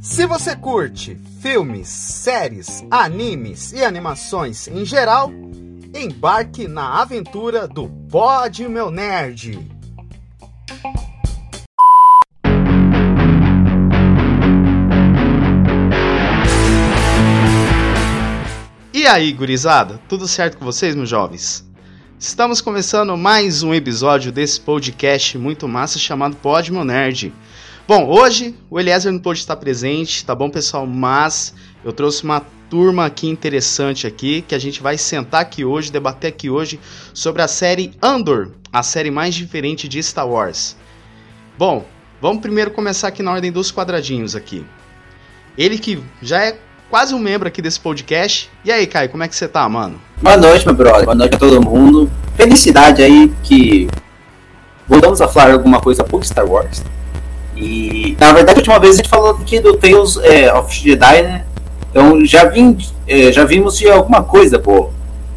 Se você curte filmes, séries, animes e animações em geral, embarque na aventura do Pod Meu Nerd. E aí, gurizada? Tudo certo com vocês, meus jovens? Estamos começando mais um episódio desse podcast muito massa chamado Pod Meu Nerd. Bom, hoje o Eliezer não pôde estar presente, tá bom, pessoal? Mas eu trouxe uma turma aqui interessante aqui, que a gente vai sentar aqui hoje, debater aqui hoje sobre a série Andor, a série mais diferente de Star Wars. Bom, vamos primeiro começar aqui na ordem dos quadradinhos aqui. Ele que já é quase um membro aqui desse podcast. E aí, Caio, como é que você tá, mano? Boa noite, meu brother. Boa noite a todo mundo. Felicidade aí que voltamos a falar alguma coisa por Star Wars. E na verdade a última vez a gente falou aqui do Tales é, of Jedi, né? Então já, vim, é, já vimos de alguma coisa, pô.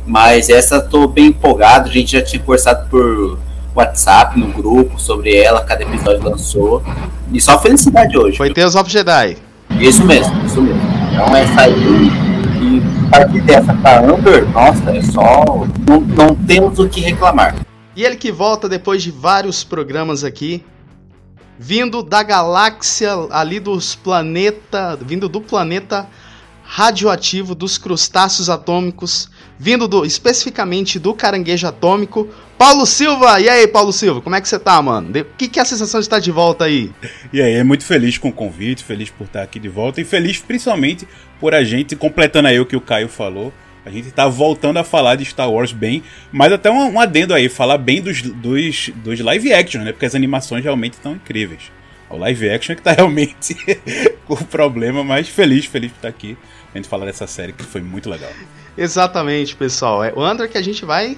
Mas essa tô bem empolgado, a gente já tinha conversado por WhatsApp no grupo sobre ela, cada episódio lançou. E só felicidade hoje. Foi Tales of Jedi. Isso mesmo, isso mesmo. Então essa aí e partir dessa pra Amber, nossa, é só. Não, não temos o que reclamar. E ele que volta depois de vários programas aqui, vindo da galáxia ali dos planetas, vindo do planeta radioativo dos crustáceos atômicos, vindo do, especificamente do caranguejo atômico, Paulo Silva. E aí, Paulo Silva, como é que você tá, mano? O que, que é a sensação de estar de volta aí? E aí, é muito feliz com o convite, feliz por estar aqui de volta e feliz principalmente por a gente, completando aí o que o Caio falou, a gente tá voltando a falar de Star Wars bem, mas até um, um adendo aí, falar bem dos, dos, dos live action, né? Porque as animações realmente estão incríveis. O live action é que tá realmente com o problema, mas feliz, feliz por estar aqui. A gente falar dessa série que foi muito legal. Exatamente, pessoal. É o André que a gente vai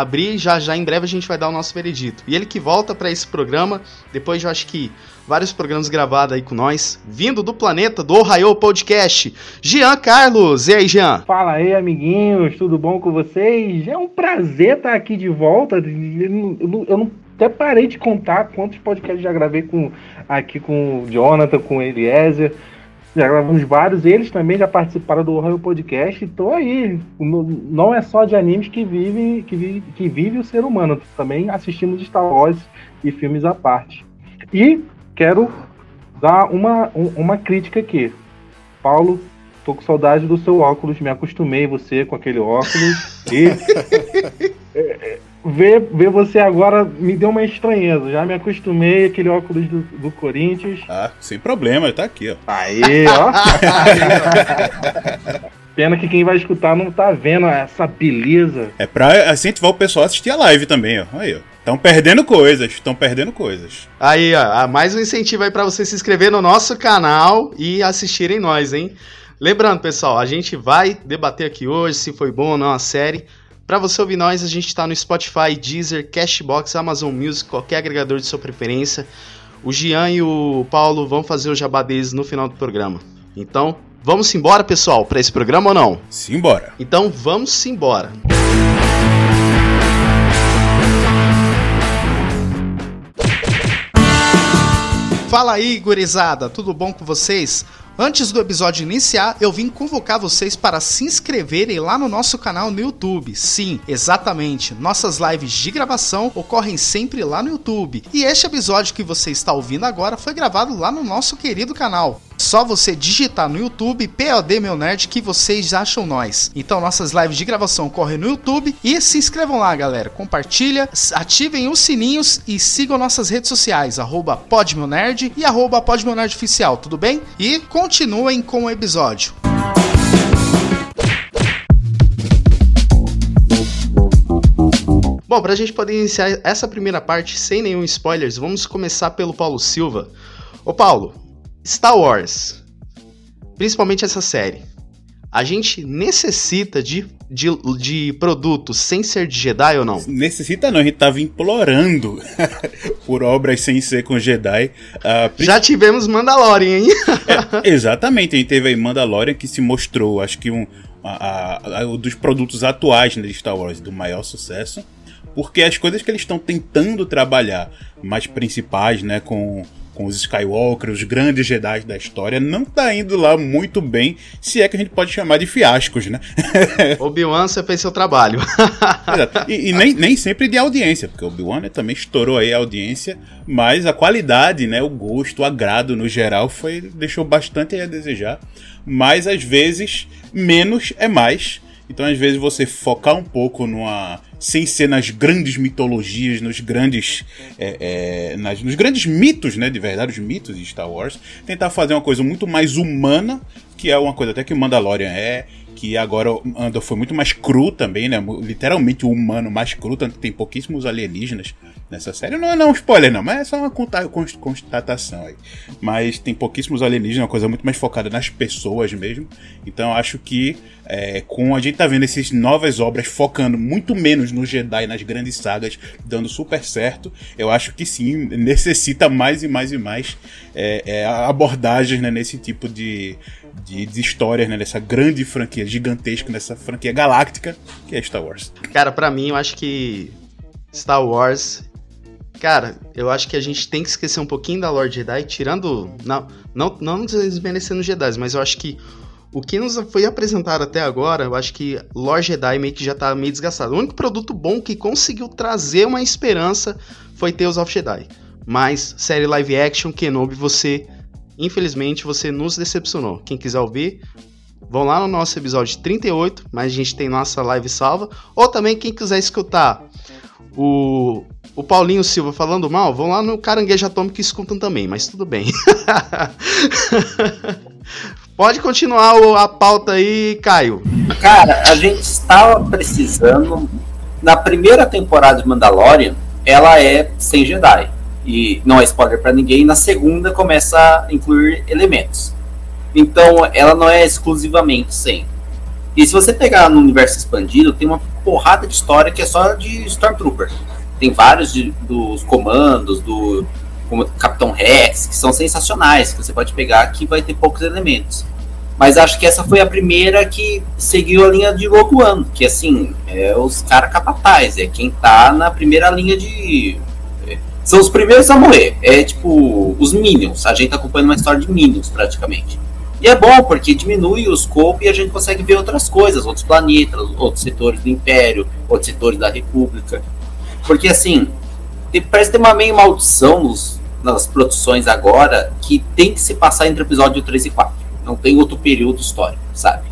abrir já já em breve a gente vai dar o nosso veredito. E ele que volta para esse programa, depois de eu acho que vários programas gravados aí com nós, vindo do planeta do Ohio Podcast, Jean Carlos. E aí, Jean? Fala aí, amiguinhos, tudo bom com vocês? É um prazer estar aqui de volta. Eu não até parei de contar quantos podcasts já gravei com aqui com o Jonathan, com o Eliezer. Já gravamos vários, eles também já participaram do Ohio Podcast. Estou aí. Não é só de animes que vive, que vive, que vive o ser humano. Também assistimos Star Wars e filmes à parte. E quero dar uma, uma crítica aqui. Paulo, tô com saudade do seu óculos, me acostumei você com aquele óculos. e é, ver, ver você agora me deu uma estranheza. Já me acostumei aquele óculos do, do Corinthians. Ah, sem problema, tá aqui, ó. Aí, ó. Pena que quem vai escutar não tá vendo essa beleza. É pra incentivar o pessoal a assistir a live também, ó. Aí, ó. Estão perdendo coisas, estão perdendo coisas. Aí, ó, mais um incentivo aí para você se inscrever no nosso canal e assistirem nós, hein? Lembrando, pessoal, a gente vai debater aqui hoje se foi bom ou não a série. Para você ouvir nós, a gente está no Spotify, Deezer, Cashbox, Amazon Music, qualquer agregador de sua preferência. O Gian e o Paulo vão fazer o jabá deles no final do programa. Então, vamos embora, pessoal, para esse programa ou não? Simbora. Então, vamos embora. Fala aí, gurizada, tudo bom com vocês? Antes do episódio iniciar, eu vim convocar vocês para se inscreverem lá no nosso canal no YouTube. Sim, exatamente. Nossas lives de gravação ocorrem sempre lá no YouTube. E este episódio que você está ouvindo agora foi gravado lá no nosso querido canal. Só você digitar no YouTube POD Meu Nerd que vocês acham nós. Então nossas lives de gravação correm no YouTube e se inscrevam lá, galera. Compartilha, ativem os sininhos e sigam nossas redes sociais, arroba e arroba tudo bem? E continuem com o episódio. Bom, para a gente poder iniciar essa primeira parte sem nenhum spoilers, vamos começar pelo Paulo Silva. Ô Paulo, Star Wars, principalmente essa série, a gente necessita de, de, de produtos sem ser de Jedi ou não? Necessita não, a gente tava implorando por obras sem ser com Jedi. Uh, Já tivemos Mandalorian, hein? é, exatamente, a gente teve aí Mandalorian que se mostrou, acho que um, a, a, a, dos produtos atuais né, de Star Wars do maior sucesso. porque as coisas que eles estão tentando trabalhar mais principais, né, com com os Skywalker, os grandes Jedi da história, não tá indo lá muito bem, se é que a gente pode chamar de fiascos, né? Obi-Wan, você fez seu trabalho. e, e nem, nem sempre de audiência, porque Obi-Wan né, também estourou aí a audiência, mas a qualidade, né, o gosto, o agrado no geral foi deixou bastante a desejar, mas às vezes menos é mais. Então, às vezes, você focar um pouco numa sem ser nas grandes mitologias, nos grandes, é, é, nas, nos grandes mitos, né, de verdade, os mitos de Star Wars, tentar fazer uma coisa muito mais humana, que é uma coisa até que Mandalorian é, que agora Andor foi muito mais cru também, né, literalmente o humano mais cru, tanto que tem pouquíssimos alienígenas nessa série. Não, não é um spoiler não, mas é só uma constatação aí. Mas tem pouquíssimos alienígenas, uma coisa muito mais focada nas pessoas mesmo. Então acho que é, com a gente tá vendo essas novas obras focando muito menos no Jedi, nas grandes sagas, dando super certo, eu acho que sim, necessita mais e mais e mais é, é, abordagens né, nesse tipo de, de, de histórias, né, nessa grande franquia gigantesca, nessa franquia galáctica que é Star Wars. Cara, para mim, eu acho que Star Wars Cara, eu acho que a gente tem que esquecer um pouquinho da Lord Jedi, tirando. Não, não, não desmerecendo os Jedi, mas eu acho que o que nos foi apresentado até agora, eu acho que Lord Jedi meio que já tá meio desgastado. O único produto bom que conseguiu trazer uma esperança foi Tales of Jedi. Mas série live action, Kenobi, você. Infelizmente, você nos decepcionou. Quem quiser ouvir, vão lá no nosso episódio 38, mas a gente tem nossa live salva. Ou também, quem quiser escutar o o Paulinho Silva falando mal, vão lá no Caranguejo Atômico e escutam também, mas tudo bem. Pode continuar a pauta aí, Caio. Cara, a gente estava precisando. Na primeira temporada de Mandalorian, ela é sem Jedi. E não é spoiler para ninguém. Na segunda começa a incluir elementos. Então ela não é exclusivamente sem. E se você pegar no universo expandido, tem uma porrada de história que é só de Stormtrooper. Tem vários de, dos comandos, do Capitão Rex, que são sensacionais, que você pode pegar que vai ter poucos elementos. Mas acho que essa foi a primeira que seguiu a linha de Rogue One, que assim, é os caras capatazes, é quem tá na primeira linha de. São os primeiros a morrer. É tipo os Minions. A gente tá acompanhando uma história de Minions praticamente. E é bom, porque diminui o escopo e a gente consegue ver outras coisas, outros planetas, outros setores do Império, outros setores da República. Porque assim, parece ter uma meio maldição nos, nas produções agora que tem que se passar entre o episódio 3 e 4. Não tem outro período histórico, sabe?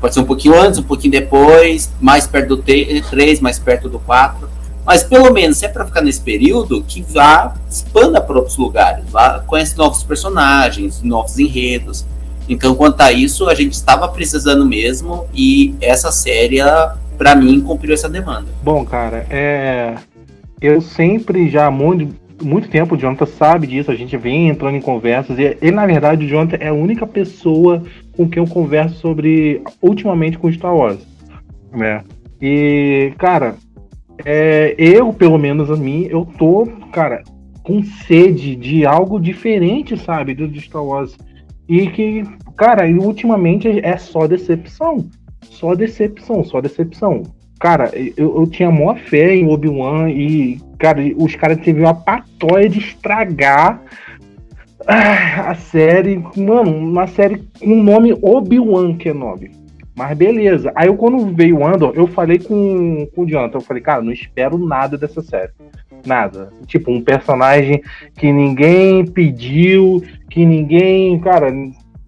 Pode ser um pouquinho antes, um pouquinho depois, mais perto do 3, mais perto do 4. Mas pelo menos, se é para ficar nesse período, que vá, expanda para outros lugares, vá, conhece novos personagens, novos enredos. Então, quanto a isso, a gente estava precisando mesmo e essa série, para mim, cumpriu essa demanda. Bom, cara, é... eu sempre já há muito, muito tempo, o Jonathan sabe disso, a gente vem entrando em conversas e ele, na verdade, o Jonathan é a única pessoa com quem eu converso sobre, ultimamente, com Star Wars. Né? E, cara, é, eu, pelo menos a mim, eu tô, cara, com sede de algo diferente, sabe, do Star Wars. E que, cara, ultimamente é só decepção. Só decepção, só decepção. Cara, eu, eu tinha maior fé em Obi-Wan e, cara, os caras tiveram uma patóia de estragar a série. Mano, uma série com o nome Obi-Wan Kenobi. Mas beleza. Aí eu, quando veio o Andor, eu falei com, com o Jonathan, eu falei, cara, não espero nada dessa série. Nada. Tipo, um personagem que ninguém pediu, que ninguém. Cara,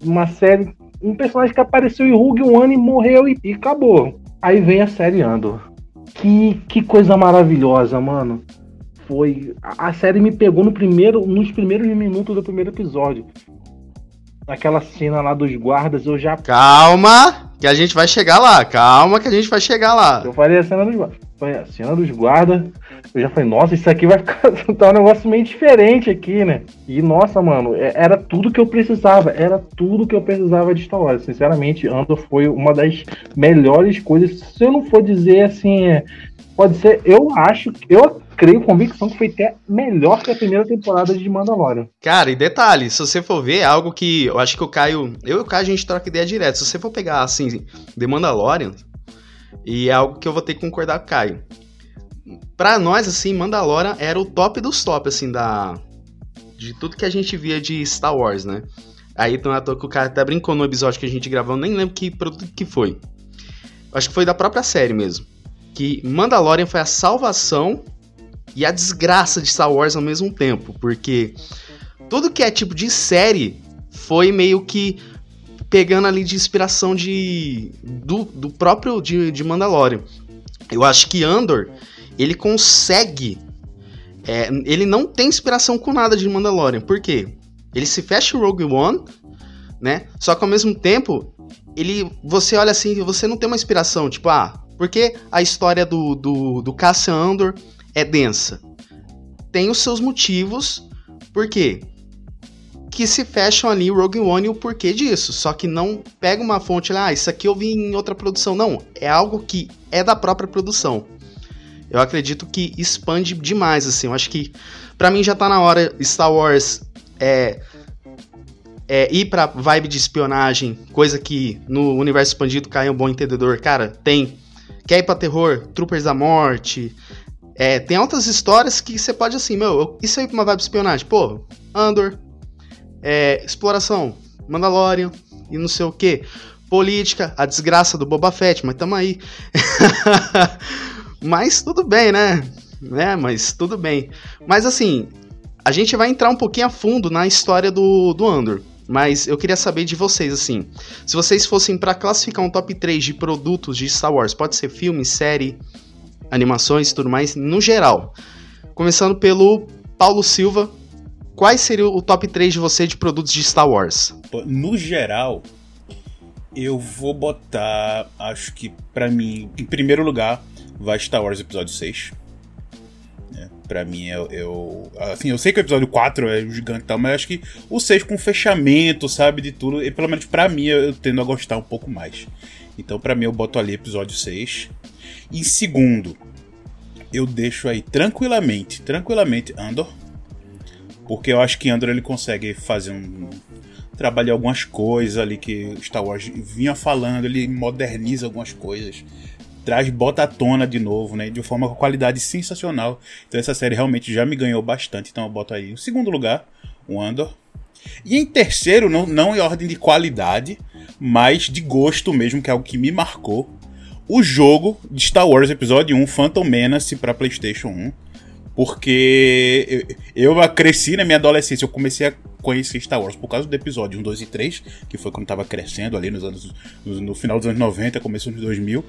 uma série. Um personagem que apareceu em Rogue One e morreu e, e acabou. Aí vem a série Andor. Que, que coisa maravilhosa, mano. Foi. A, a série me pegou no primeiro, nos primeiros minutos do primeiro episódio. Naquela cena lá dos guardas, eu já. Calma! Que a gente vai chegar lá. Calma que a gente vai chegar lá. Eu falei a cena dos guardas. A cena dos guardas. Eu já falei, nossa, isso aqui vai ficar tá um negócio meio diferente aqui, né? E nossa, mano, é, era tudo que eu precisava. Era tudo que eu precisava de Star Wars. Sinceramente, Andor foi uma das melhores coisas. Se eu não for dizer assim, é, pode ser, eu acho, eu creio convicção que foi até melhor que a primeira temporada de Mandalorian. Cara, e detalhe, se você for ver, é algo que eu acho que o Caio, eu e o Caio a gente troca ideia direto. Se você for pegar assim, The Mandalorian, e é algo que eu vou ter que concordar com o Caio. pra nós, assim, Mandalorian era o top dos top, assim, da. De tudo que a gente via de Star Wars, né? Aí toa que o cara até brincou no episódio que a gente gravou, nem lembro que produto que foi. Acho que foi da própria série mesmo. Que Mandalorian foi a salvação e a desgraça de Star Wars ao mesmo tempo. Porque tudo que é tipo de série foi meio que pegando ali de inspiração de do, do próprio de, de Mandalorian. Eu acho que Andor ele consegue. É, ele não tem inspiração com nada de Mandalorian. Por quê? Ele se fecha o Rogue One, né? Só que ao mesmo tempo, ele. Você olha assim, você não tem uma inspiração, tipo, ah, porque a história do, do, do Cassian Andor é densa? Tem os seus motivos, por quê? Que se fecham ali Rogue One e o porquê disso. Só que não pega uma fonte lá, ah, isso aqui eu vi em outra produção. Não, é algo que é da própria produção. Eu acredito que expande demais, assim. Eu acho que, para mim, já tá na hora Star Wars é, é, ir pra vibe de espionagem, coisa que no universo expandido cai um bom entendedor. Cara, tem. Quer ir pra terror? Troopers da Morte. É, tem outras histórias que você pode assim, meu, isso aí pra uma vibe espionagem. Pô, Andor. É, exploração, Mandalorian e não sei o que. Política, a desgraça do Boba Fett, mas tamo aí. mas tudo bem, né? né? Mas tudo bem. Mas assim, a gente vai entrar um pouquinho a fundo na história do, do Andor. Mas eu queria saber de vocês, assim. Se vocês fossem para classificar um top 3 de produtos de Star Wars, pode ser filme, série, animações e tudo mais, no geral. Começando pelo Paulo Silva. Quais seria o top 3 de você de produtos de Star Wars? No geral, eu vou botar, acho que para mim, em primeiro lugar, vai Star Wars Episódio 6 Pra mim, eu, eu. Assim, eu sei que o episódio 4 é gigante e tal, mas acho que o 6 com fechamento, sabe, de tudo, e pelo menos pra mim, eu, eu tendo a gostar um pouco mais. Então, pra mim, eu boto ali episódio 6. Em segundo, eu deixo aí tranquilamente, tranquilamente Andor. Porque eu acho que Andor ele consegue fazer um. Trabalhar algumas coisas ali que Star Wars vinha falando, ele moderniza algumas coisas traz, bota à tona de novo, né? De forma com qualidade sensacional. Então essa série realmente já me ganhou bastante. Então eu boto aí. Em segundo lugar, o Andor. E em terceiro, não, não em ordem de qualidade, mas de gosto mesmo, que é algo que me marcou. O jogo de Star Wars Episódio 1 Phantom Menace para PlayStation 1. Porque eu, eu cresci na minha adolescência, eu comecei a conheci Star Wars por causa do episódio 1, 2 e 3, que foi quando tava crescendo ali nos anos. No, no final dos anos 90, começo dos 2000.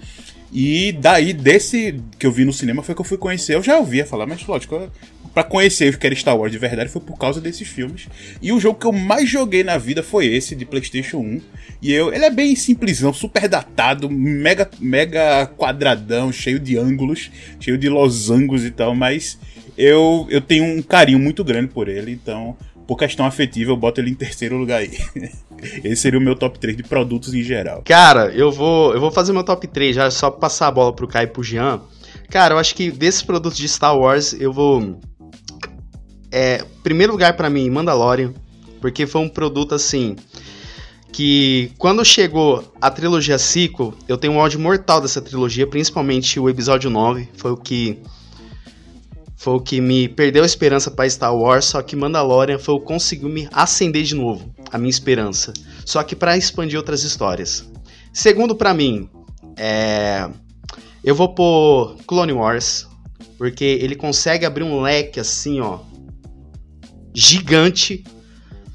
E daí, desse que eu vi no cinema, foi que eu fui conhecer. Eu já ouvia falar, mas lógico, para conhecer o que era Star Wars de verdade foi por causa desses filmes. E o jogo que eu mais joguei na vida foi esse, de PlayStation 1. E eu, ele é bem simplesão, super datado, mega, mega quadradão, cheio de ângulos, cheio de losangos e tal, mas eu, eu tenho um carinho muito grande por ele, então por questão afetiva, eu boto ele em terceiro lugar aí. Esse seria o meu top 3 de produtos em geral. Cara, eu vou, eu vou fazer meu top 3 já só pra passar a bola pro Kai e pro Jean. Cara, eu acho que desses produtos de Star Wars, eu vou. É, primeiro lugar para mim, Mandalorian. Porque foi um produto assim. Que quando chegou a trilogia sequel, eu tenho um ódio mortal dessa trilogia, principalmente o episódio 9. Foi o que foi o que me perdeu a esperança para Star Wars, só que Mandalorian foi o que conseguiu me acender de novo a minha esperança, só que para expandir outras histórias. Segundo para mim, é... eu vou pôr Clone Wars, porque ele consegue abrir um leque assim, ó, gigante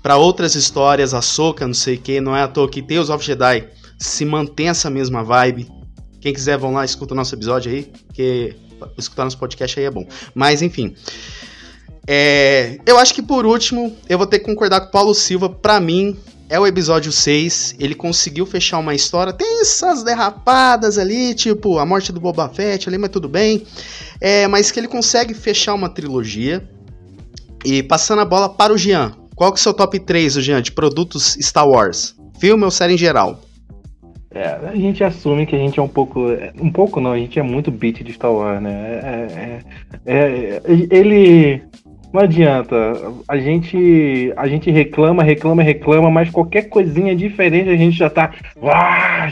para outras histórias, a Soca, não sei o que, não é à toa que Tales of Jedi se mantém essa mesma vibe. Quem quiser, vão lá, escuta o nosso episódio aí, que escutar nosso podcast aí é bom. Mas, enfim. É, eu acho que por último, eu vou ter que concordar com o Paulo Silva. Pra mim, é o episódio 6. Ele conseguiu fechar uma história. Tem essas derrapadas ali, tipo a morte do Boba Fett ali, mas tudo bem. É, mas que ele consegue fechar uma trilogia. E passando a bola para o Jean. Qual que é o seu top 3, Jean, de produtos Star Wars? Filme ou série em geral? É, a gente assume que a gente é um pouco. Um pouco não, a gente é muito beat de Star Wars, né? É, é, é, ele. Não adianta. A gente, a gente reclama, reclama, reclama, mas qualquer coisinha diferente a gente já tá. Uau,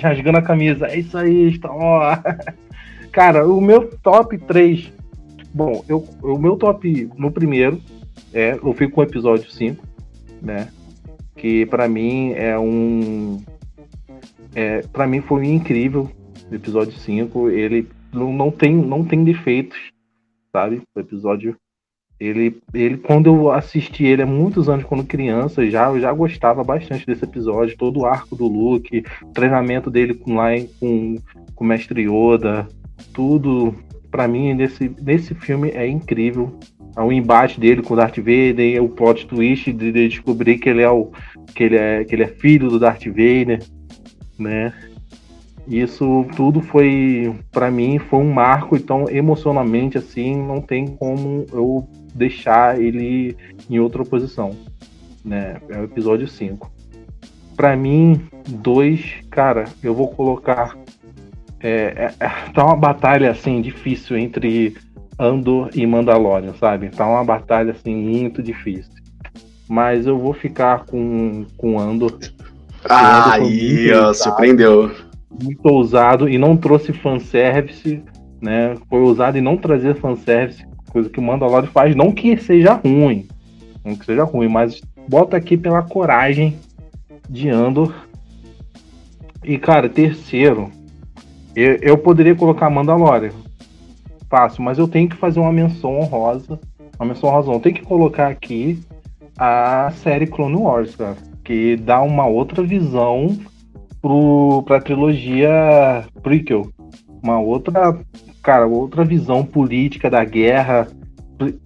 rasgando a camisa. É isso aí, Star Wars. Cara, o meu top 3 Bom, eu, o meu top no primeiro é, eu fico com o episódio 5, né? Que para mim é um é, para mim foi incrível o episódio 5, ele não, não tem não tem defeitos, sabe? O episódio ele, ele, quando eu assisti ele há muitos anos, quando criança, já, eu já gostava bastante desse episódio, todo o arco do Luke, treinamento dele com lá com, com o Mestre Yoda, tudo, para mim, nesse, nesse filme é incrível. O embate dele com o Darth Vader, o plot twist de, de descobrir que ele é o que ele é, que ele é filho do Darth Vader, né? Isso tudo foi, para mim, foi um marco, então emocionalmente assim, não tem como eu deixar ele em outra posição, né? É o episódio 5. Para mim, dois, cara, eu vou colocar é, é, é, tá uma batalha assim difícil entre Andor e Mandalorian, sabe? Tá uma batalha assim muito difícil. Mas eu vou ficar com com Andor. Aí, ó, surpreendeu muito ousado e não trouxe fanservice, né? Foi ousado e não trazer fanservice, coisa que o Mandalorian faz, não que seja ruim, não que seja ruim, mas bota aqui pela coragem de Andor. E cara, terceiro, eu, eu poderia colocar Mandalorian, fácil, mas eu tenho que fazer uma menção honrosa, uma menção honrosa, não, tem que colocar aqui a série Clone Wars, cara, que dá uma outra visão pro, pra trilogia prequel. Uma outra, cara, outra visão política da guerra,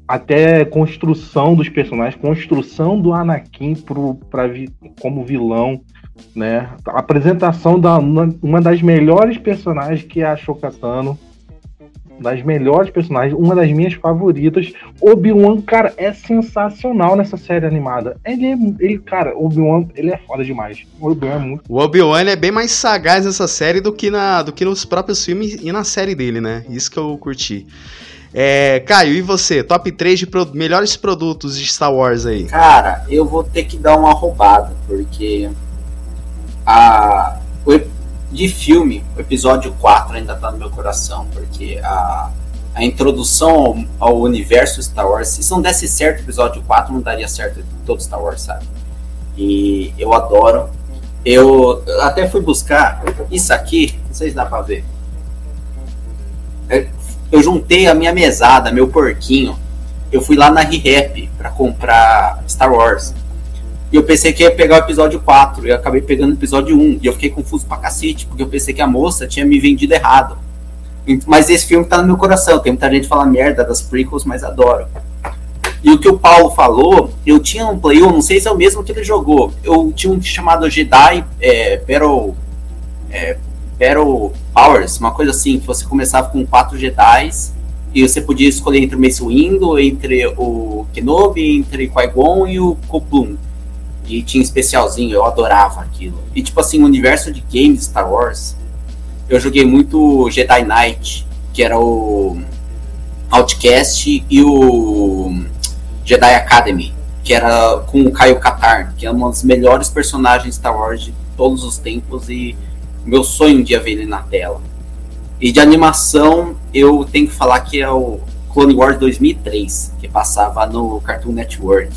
até construção dos personagens, construção do Anakin pro, pra, como vilão, né? A apresentação da uma das melhores personagens que é a Shokatano das melhores personagens, uma das minhas favoritas. Obi-Wan, cara, é sensacional nessa série animada. Ele é, ele, cara, Obi-Wan, ele é foda demais. O Obi-Wan é muito. O Obi-Wan é bem mais sagaz nessa série do que, na, do que nos próprios filmes e na série dele, né? Isso que eu curti. É, Caio, e você? Top 3 de pro melhores produtos de Star Wars aí? Cara, eu vou ter que dar uma roubada, porque a, o, de filme, o episódio 4 ainda tá no meu coração, porque a, a introdução ao, ao, universo Star Wars, se não desse certo o episódio 4, não daria certo todo Star Wars, sabe? E eu adoro. Eu até fui buscar isso aqui, não sei se dá pra ver. É, eu juntei a minha mesada, meu porquinho. Eu fui lá na ReHap para comprar Star Wars. E eu pensei que ia pegar o episódio 4, e eu acabei pegando o episódio 1. E eu fiquei confuso pra cacete, porque eu pensei que a moça tinha me vendido errado. Mas esse filme tá no meu coração. Tem muita gente que fala merda das prequels, mas adoro. E o que o Paulo falou, eu tinha um Play 1, não sei se é o mesmo que ele jogou. Eu tinha um chamado Jedi é, Battle, é, Battle Powers, uma coisa assim, que você começava com quatro Jedi e você podia escolher entre o Mace Windu, entre o Kenobi, entre Qui-Gon e o Coplum. E tinha especialzinho, eu adorava aquilo. E tipo assim, o universo de games Star Wars, eu joguei muito Jedi Knight, que era o Outcast, e o Jedi Academy, que era com o Caio Katarn, que é um dos melhores personagens Star Wars de todos os tempos e meu sonho um dia ver ele na tela. E de animação, eu tenho que falar que é o Clone Wars 2003, que passava no Cartoon Network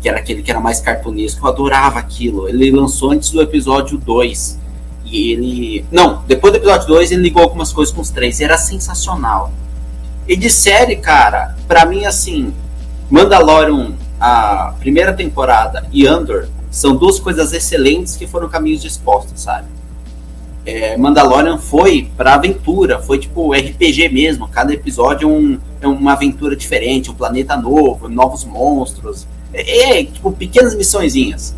que era aquele que era mais cartunesco, eu adorava aquilo. Ele lançou antes do episódio 2. E ele. Não, depois do episódio 2 ele ligou algumas coisas com os três. Era sensacional. E de série, cara, pra mim assim, Mandalorian, a primeira temporada e Andor são duas coisas excelentes que foram caminhos dispostos, sabe? É, Mandalorian foi pra aventura, foi tipo RPG mesmo. Cada episódio é, um, é uma aventura diferente, um planeta novo, novos monstros. É, é, tipo, pequenas missõezinhas.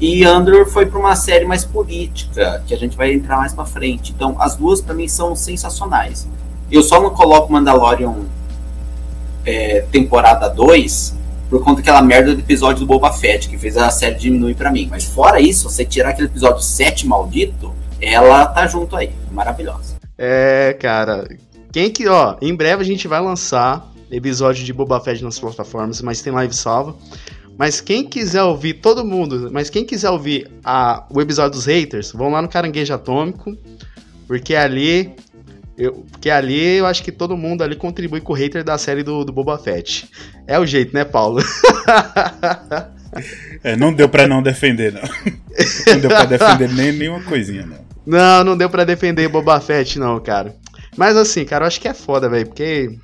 E Andor foi para uma série mais política, que a gente vai entrar mais para frente. Então, as duas para mim são sensacionais. Eu só não coloco Mandalorian é, temporada 2 por conta daquela merda do episódio do Boba Fett, que fez a série diminuir para mim. Mas fora isso, você tirar aquele episódio 7 maldito, ela tá junto aí. Maravilhosa. É, cara. Quem que, ó, em breve a gente vai lançar episódio de Boba Fett nas plataformas, mas tem live salva. Mas quem quiser ouvir, todo mundo, mas quem quiser ouvir a, o episódio dos haters, vão lá no Caranguejo Atômico, porque ali Eu, porque ali eu acho que todo mundo ali contribui com o hater da série do, do Boba Fett. É o jeito, né, Paulo? é, não deu pra não defender, não. Não deu pra defender nem nenhuma coisinha, não. Não, não deu pra defender Boba Fett, não, cara. Mas assim, cara, eu acho que é foda, velho, porque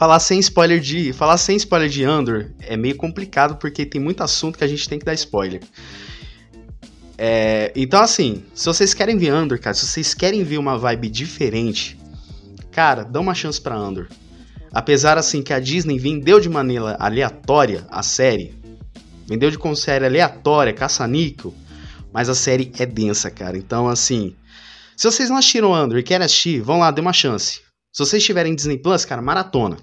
falar sem spoiler de. Falar sem spoiler de Andor é meio complicado, porque tem muito assunto que a gente tem que dar spoiler. É, então, assim, se vocês querem ver Andor, cara, se vocês querem ver uma vibe diferente, cara, dá uma chance para Andor. Apesar, assim, que a Disney vendeu de maneira aleatória a série, vendeu de como série aleatória, caça-níquel, mas a série é densa, cara. Então, assim, se vocês não assistiram Andor e querem assistir, vão lá, dê uma chance. Se vocês tiverem Disney Plus, cara, maratona.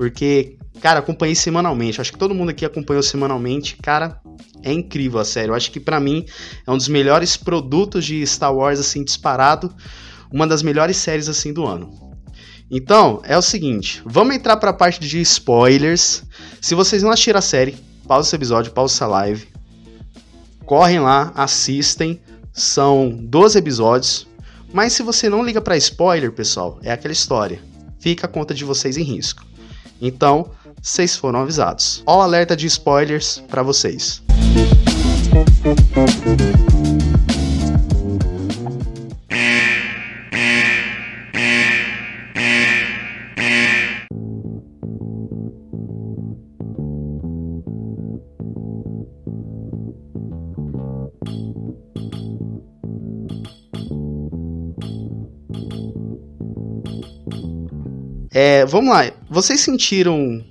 Porque, cara, acompanhei semanalmente. Acho que todo mundo aqui acompanhou semanalmente. Cara, é incrível a série. Eu acho que para mim é um dos melhores produtos de Star Wars assim disparado, uma das melhores séries assim do ano. Então, é o seguinte, vamos entrar para a parte de spoilers. Se vocês não assistiram a série, pausa esse episódio, pausa essa live. Correm lá, assistem. São 12 episódios. Mas se você não liga para spoiler, pessoal, é aquela história. Fica a conta de vocês em risco. Então, vocês foram avisados. Ó alerta de spoilers para vocês. É, vamos lá. Vocês sentiram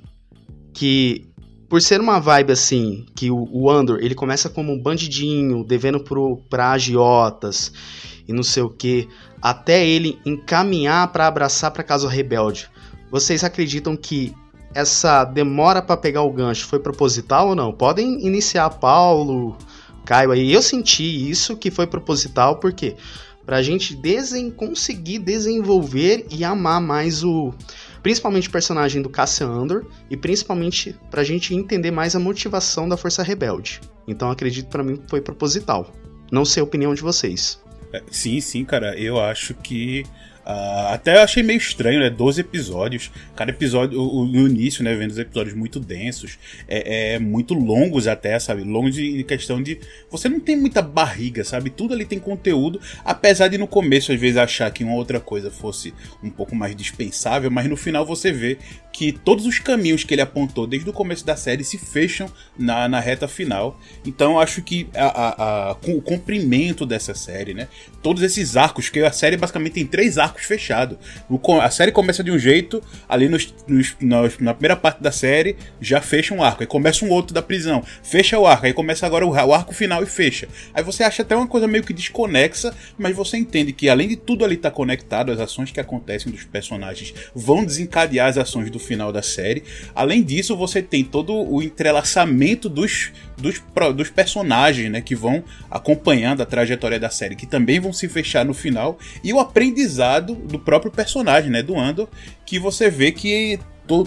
que por ser uma vibe assim, que o, o Andor, ele começa como um bandidinho, devendo pro, pra agiotas e não sei o que, até ele encaminhar para abraçar pra Casa Rebelde. Vocês acreditam que essa demora para pegar o gancho foi proposital ou não? Podem iniciar Paulo, Caio aí. Eu senti isso que foi proposital, porque pra gente desen conseguir desenvolver e amar mais o principalmente o personagem do Cassian Andor e principalmente pra gente entender mais a motivação da Força Rebelde. Então acredito para mim foi proposital. Não sei a opinião de vocês. É, sim, sim, cara. Eu acho que Uh, até achei meio estranho, né? 12 episódios. Cada episódio, o, no início, né? Vendo os episódios muito densos, é, é, muito longos até, sabe? Longos em questão de. Você não tem muita barriga, sabe? Tudo ali tem conteúdo. Apesar de no começo, às vezes, achar que uma outra coisa fosse um pouco mais dispensável, mas no final você vê que todos os caminhos que ele apontou desde o começo da série se fecham na, na reta final. Então acho que a, a, a, o comprimento dessa série, né? Todos esses arcos, que a série basicamente tem três arcos fechados. A série começa de um jeito, ali nos, nos, na primeira parte da série já fecha um arco, aí começa um outro da prisão, fecha o arco, aí começa agora o, o arco final e fecha. Aí você acha até uma coisa meio que desconexa, mas você entende que além de tudo ali estar tá conectado, as ações que acontecem dos personagens vão desencadear as ações do do final da série. Além disso, você tem todo o entrelaçamento dos, dos, dos personagens, né, que vão acompanhando a trajetória da série, que também vão se fechar no final, e o aprendizado do próprio personagem, né, do Andor, que você vê que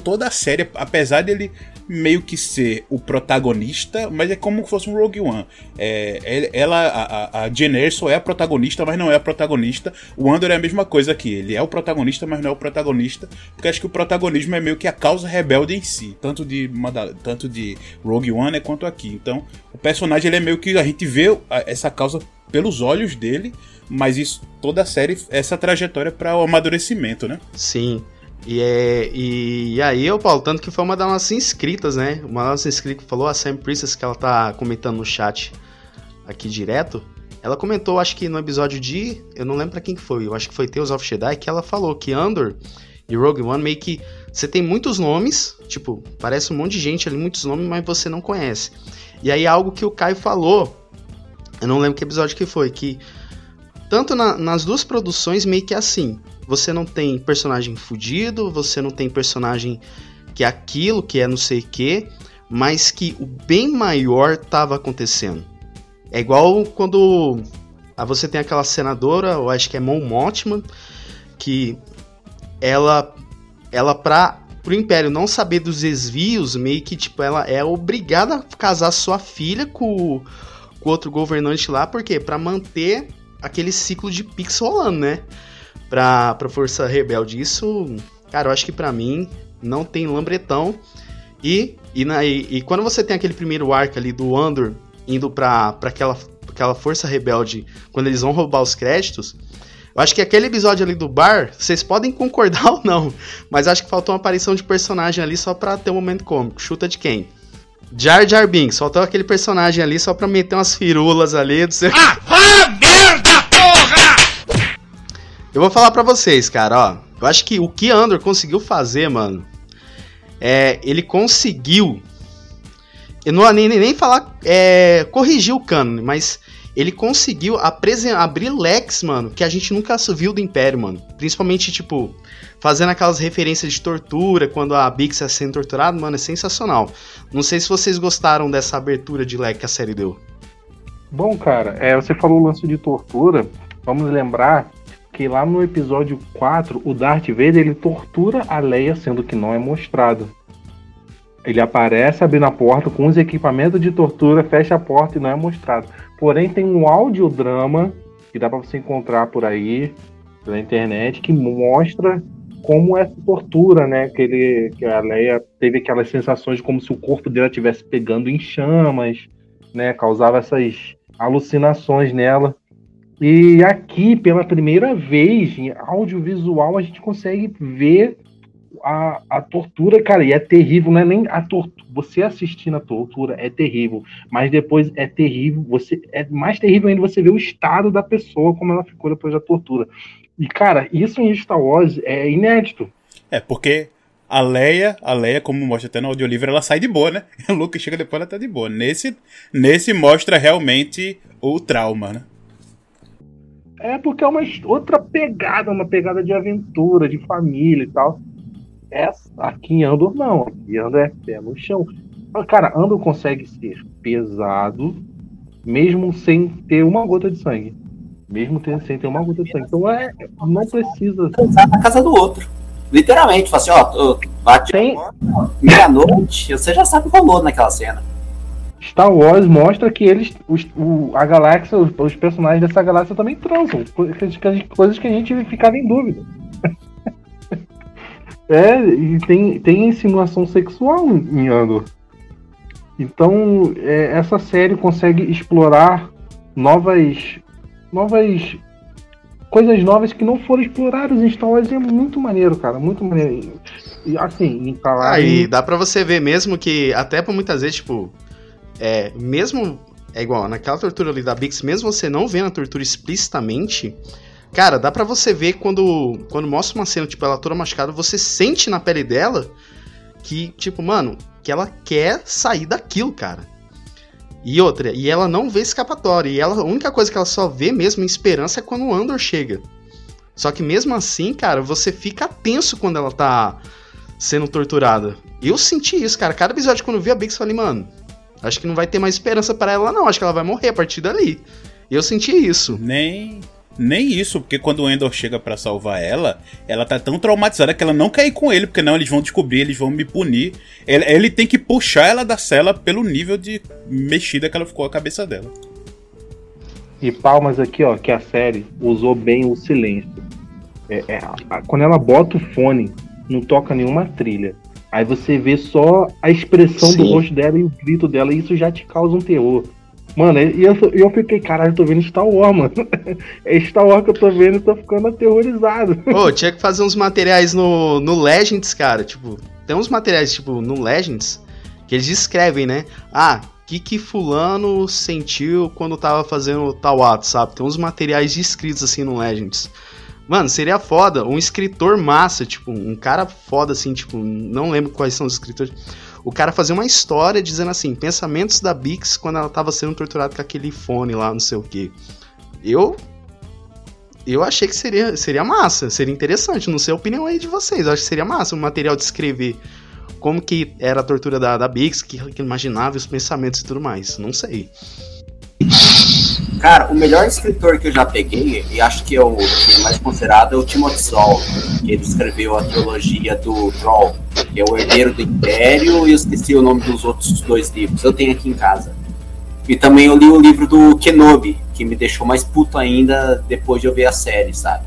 toda a série, apesar dele meio que ser o protagonista, mas é como se fosse um Rogue One. É, ela, a, a Jen Erso é a protagonista, mas não é a protagonista. O Andor é a mesma coisa que ele é o protagonista, mas não é o protagonista, porque acho que o protagonismo é meio que a causa rebelde em si, tanto de tanto de Rogue One né, quanto aqui. Então, o personagem ele é meio que a gente vê essa causa pelos olhos dele, mas isso toda a série essa trajetória para o amadurecimento, né? Sim. E, é, e, e, aí, o Paulo, tanto que foi uma das nossas inscritas, né? Uma das nossas inscritas falou, a Sam Princess, que ela tá comentando no chat aqui direto. Ela comentou, acho que no episódio de. Eu não lembro pra quem que foi, eu acho que foi Tales of Jedi, que ela falou que Andor e Rogue One meio que. Você tem muitos nomes, tipo, parece um monte de gente ali, muitos nomes, mas você não conhece. E aí, algo que o Caio falou, eu não lembro que episódio que foi, que tanto na, nas duas produções meio que é assim você não tem personagem fudido, você não tem personagem que é aquilo, que é não sei o que, mas que o bem maior tava acontecendo. É igual quando ah, você tem aquela senadora, eu acho que é Mon Mothman, que ela ela pra pro Império não saber dos desvios, meio que tipo ela é obrigada a casar sua filha com, com outro governante lá, porque para manter aquele ciclo de Pix rolando, né? pra, pra Força Rebelde. Isso, cara, eu acho que pra mim não tem lambretão. E, e, na, e, e quando você tem aquele primeiro arco ali do Andor indo pra, pra aquela, aquela Força Rebelde, quando eles vão roubar os créditos, eu acho que aquele episódio ali do bar, vocês podem concordar ou não, mas acho que faltou uma aparição de personagem ali só pra ter um momento cômico. Chuta de quem? Jar Jar Binks, faltou aquele personagem ali só pra meter umas firulas ali. Do seu... Ah, ah, merda, porra! Eu vou falar pra vocês, cara, ó. Eu acho que o que Andor conseguiu fazer, mano, é, ele conseguiu. Eu não nem, nem falar é, corrigir o canon, mas ele conseguiu abrir leques, mano, que a gente nunca viu do Império, mano. Principalmente, tipo, fazendo aquelas referências de tortura, quando a Bix está sendo torturada, mano, é sensacional. Não sei se vocês gostaram dessa abertura de leque que a série deu. Bom, cara, é, você falou o lance de tortura. Vamos lembrar que lá no episódio 4, o Darth Vader ele tortura a Leia, sendo que não é mostrado. Ele aparece abrindo a porta com os equipamentos de tortura, fecha a porta e não é mostrado. Porém, tem um audiodrama que dá para você encontrar por aí, pela internet, que mostra como essa tortura, né? Que, ele, que a Leia teve aquelas sensações como se o corpo dela estivesse pegando em chamas, né? Causava essas alucinações nela. E aqui, pela primeira vez, em audiovisual, a gente consegue ver a, a tortura, cara, e é terrível, não é nem a tortura. Você assistindo a tortura é terrível, mas depois é terrível, você é mais terrível ainda você ver o estado da pessoa, como ela ficou depois da tortura. E, cara, isso em Star Wars é inédito. É, porque a Leia, a Leia, como mostra até no audiolivro, ela sai de boa, né? O Luke chega depois, ela tá de boa. Nesse, nesse mostra realmente o trauma, né? É porque é uma outra pegada, uma pegada de aventura, de família e tal. Essa, aqui em Andor não, aqui Andor é pé no chão. Cara, Andor consegue ser pesado, mesmo sem ter uma gota de sangue. Mesmo ter, sem ter uma gota de sangue. Então é, não precisa. na casa do outro. Literalmente, fala assim, ó, bate Tem... meia-noite, você já sabe o valor naquela cena. Star Wars mostra que eles, os, o, a galáxia, os, os, personagens dessa galáxia também transam. Coisas que, a gente, coisas que a gente ficava em dúvida. É, e tem, tem insinuação sexual em Andor. Então, é, essa série consegue explorar novas. Novas. coisas novas que não foram exploradas em Star Wars. É muito maneiro, cara. Muito maneiro. E assim, em falar. Aí, dá pra você ver mesmo que, até por muitas vezes, tipo. É, mesmo. É igual, naquela tortura ali da Bix, mesmo você não vendo a tortura explicitamente, Cara, dá pra você ver quando, quando mostra uma cena, tipo, ela toda machucada, você sente na pele dela que, tipo, mano, que ela quer sair daquilo, cara. E outra, e ela não vê escapatória. E ela, a única coisa que ela só vê mesmo em esperança é quando o Andor chega. Só que mesmo assim, cara, você fica tenso quando ela tá sendo torturada. Eu senti isso, cara. Cada episódio quando eu vi a Bix, eu falei, mano, acho que não vai ter mais esperança para ela, não. Acho que ela vai morrer a partir dali. Eu senti isso. Nem nem isso, porque quando o Endor chega para salvar ela, ela tá tão traumatizada que ela não quer ir com ele, porque não, eles vão descobrir, eles vão me punir. Ele, ele tem que puxar ela da cela pelo nível de mexida que ela ficou a cabeça dela. E palmas aqui, ó, que a série usou bem o silêncio. É, é, quando ela bota o fone, não toca nenhuma trilha. Aí você vê só a expressão Sim. do rosto dela e o grito dela, e isso já te causa um terror. Mano, e eu, eu fiquei, caralho, eu tô vendo Star Wars, mano. É Star Wars que eu tô vendo e tô ficando aterrorizado. Pô, tinha que fazer uns materiais no, no Legends, cara. Tipo, tem uns materiais, tipo, no Legends, que eles descrevem, né? Ah, o que, que fulano sentiu quando tava fazendo tal ato, sabe? Tem uns materiais descritos assim no Legends. Mano, seria foda um escritor massa, tipo, um cara foda assim, tipo, não lembro quais são os escritores o cara fazia uma história dizendo assim, pensamentos da Bix quando ela tava sendo torturada com aquele fone lá, não sei o que. Eu eu achei que seria, seria massa, seria interessante, não sei a opinião aí de vocês, eu acho que seria massa um material de escrever como que era a tortura da, da Bix, que, que imaginava os pensamentos e tudo mais, não sei. Cara, o melhor escritor que eu já peguei, e acho que é o que é mais considerado, é o Timothy Sol, que ele escreveu a trilogia do Troll, que é o Herdeiro do Império, e eu esqueci o nome dos outros dois livros, eu tenho aqui em casa. E também eu li o livro do Kenobi, que me deixou mais puto ainda depois de eu ver a série, sabe?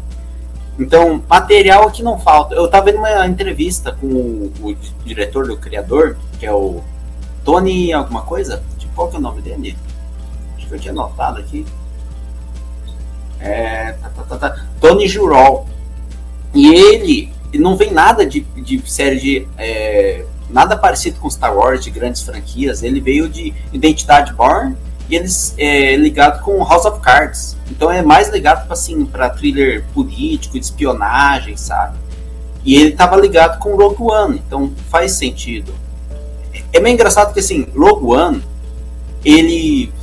Então, material aqui não falta. Eu tava vendo uma entrevista com o, o diretor do criador, que é o Tony alguma coisa? Tipo, qual que é o nome dele? Que eu tinha anotado aqui. É, tá, tá, tá, tá. Tony Jurol. E ele, não vem nada de, de série de. É, nada parecido com Star Wars, de grandes franquias. Ele veio de Identidade Born e eles é ligado com House of Cards. Então é mais ligado assim para thriller político, de espionagem, sabe? E ele estava ligado com Rogue One, então faz sentido. É meio engraçado que assim, Rogue One, ele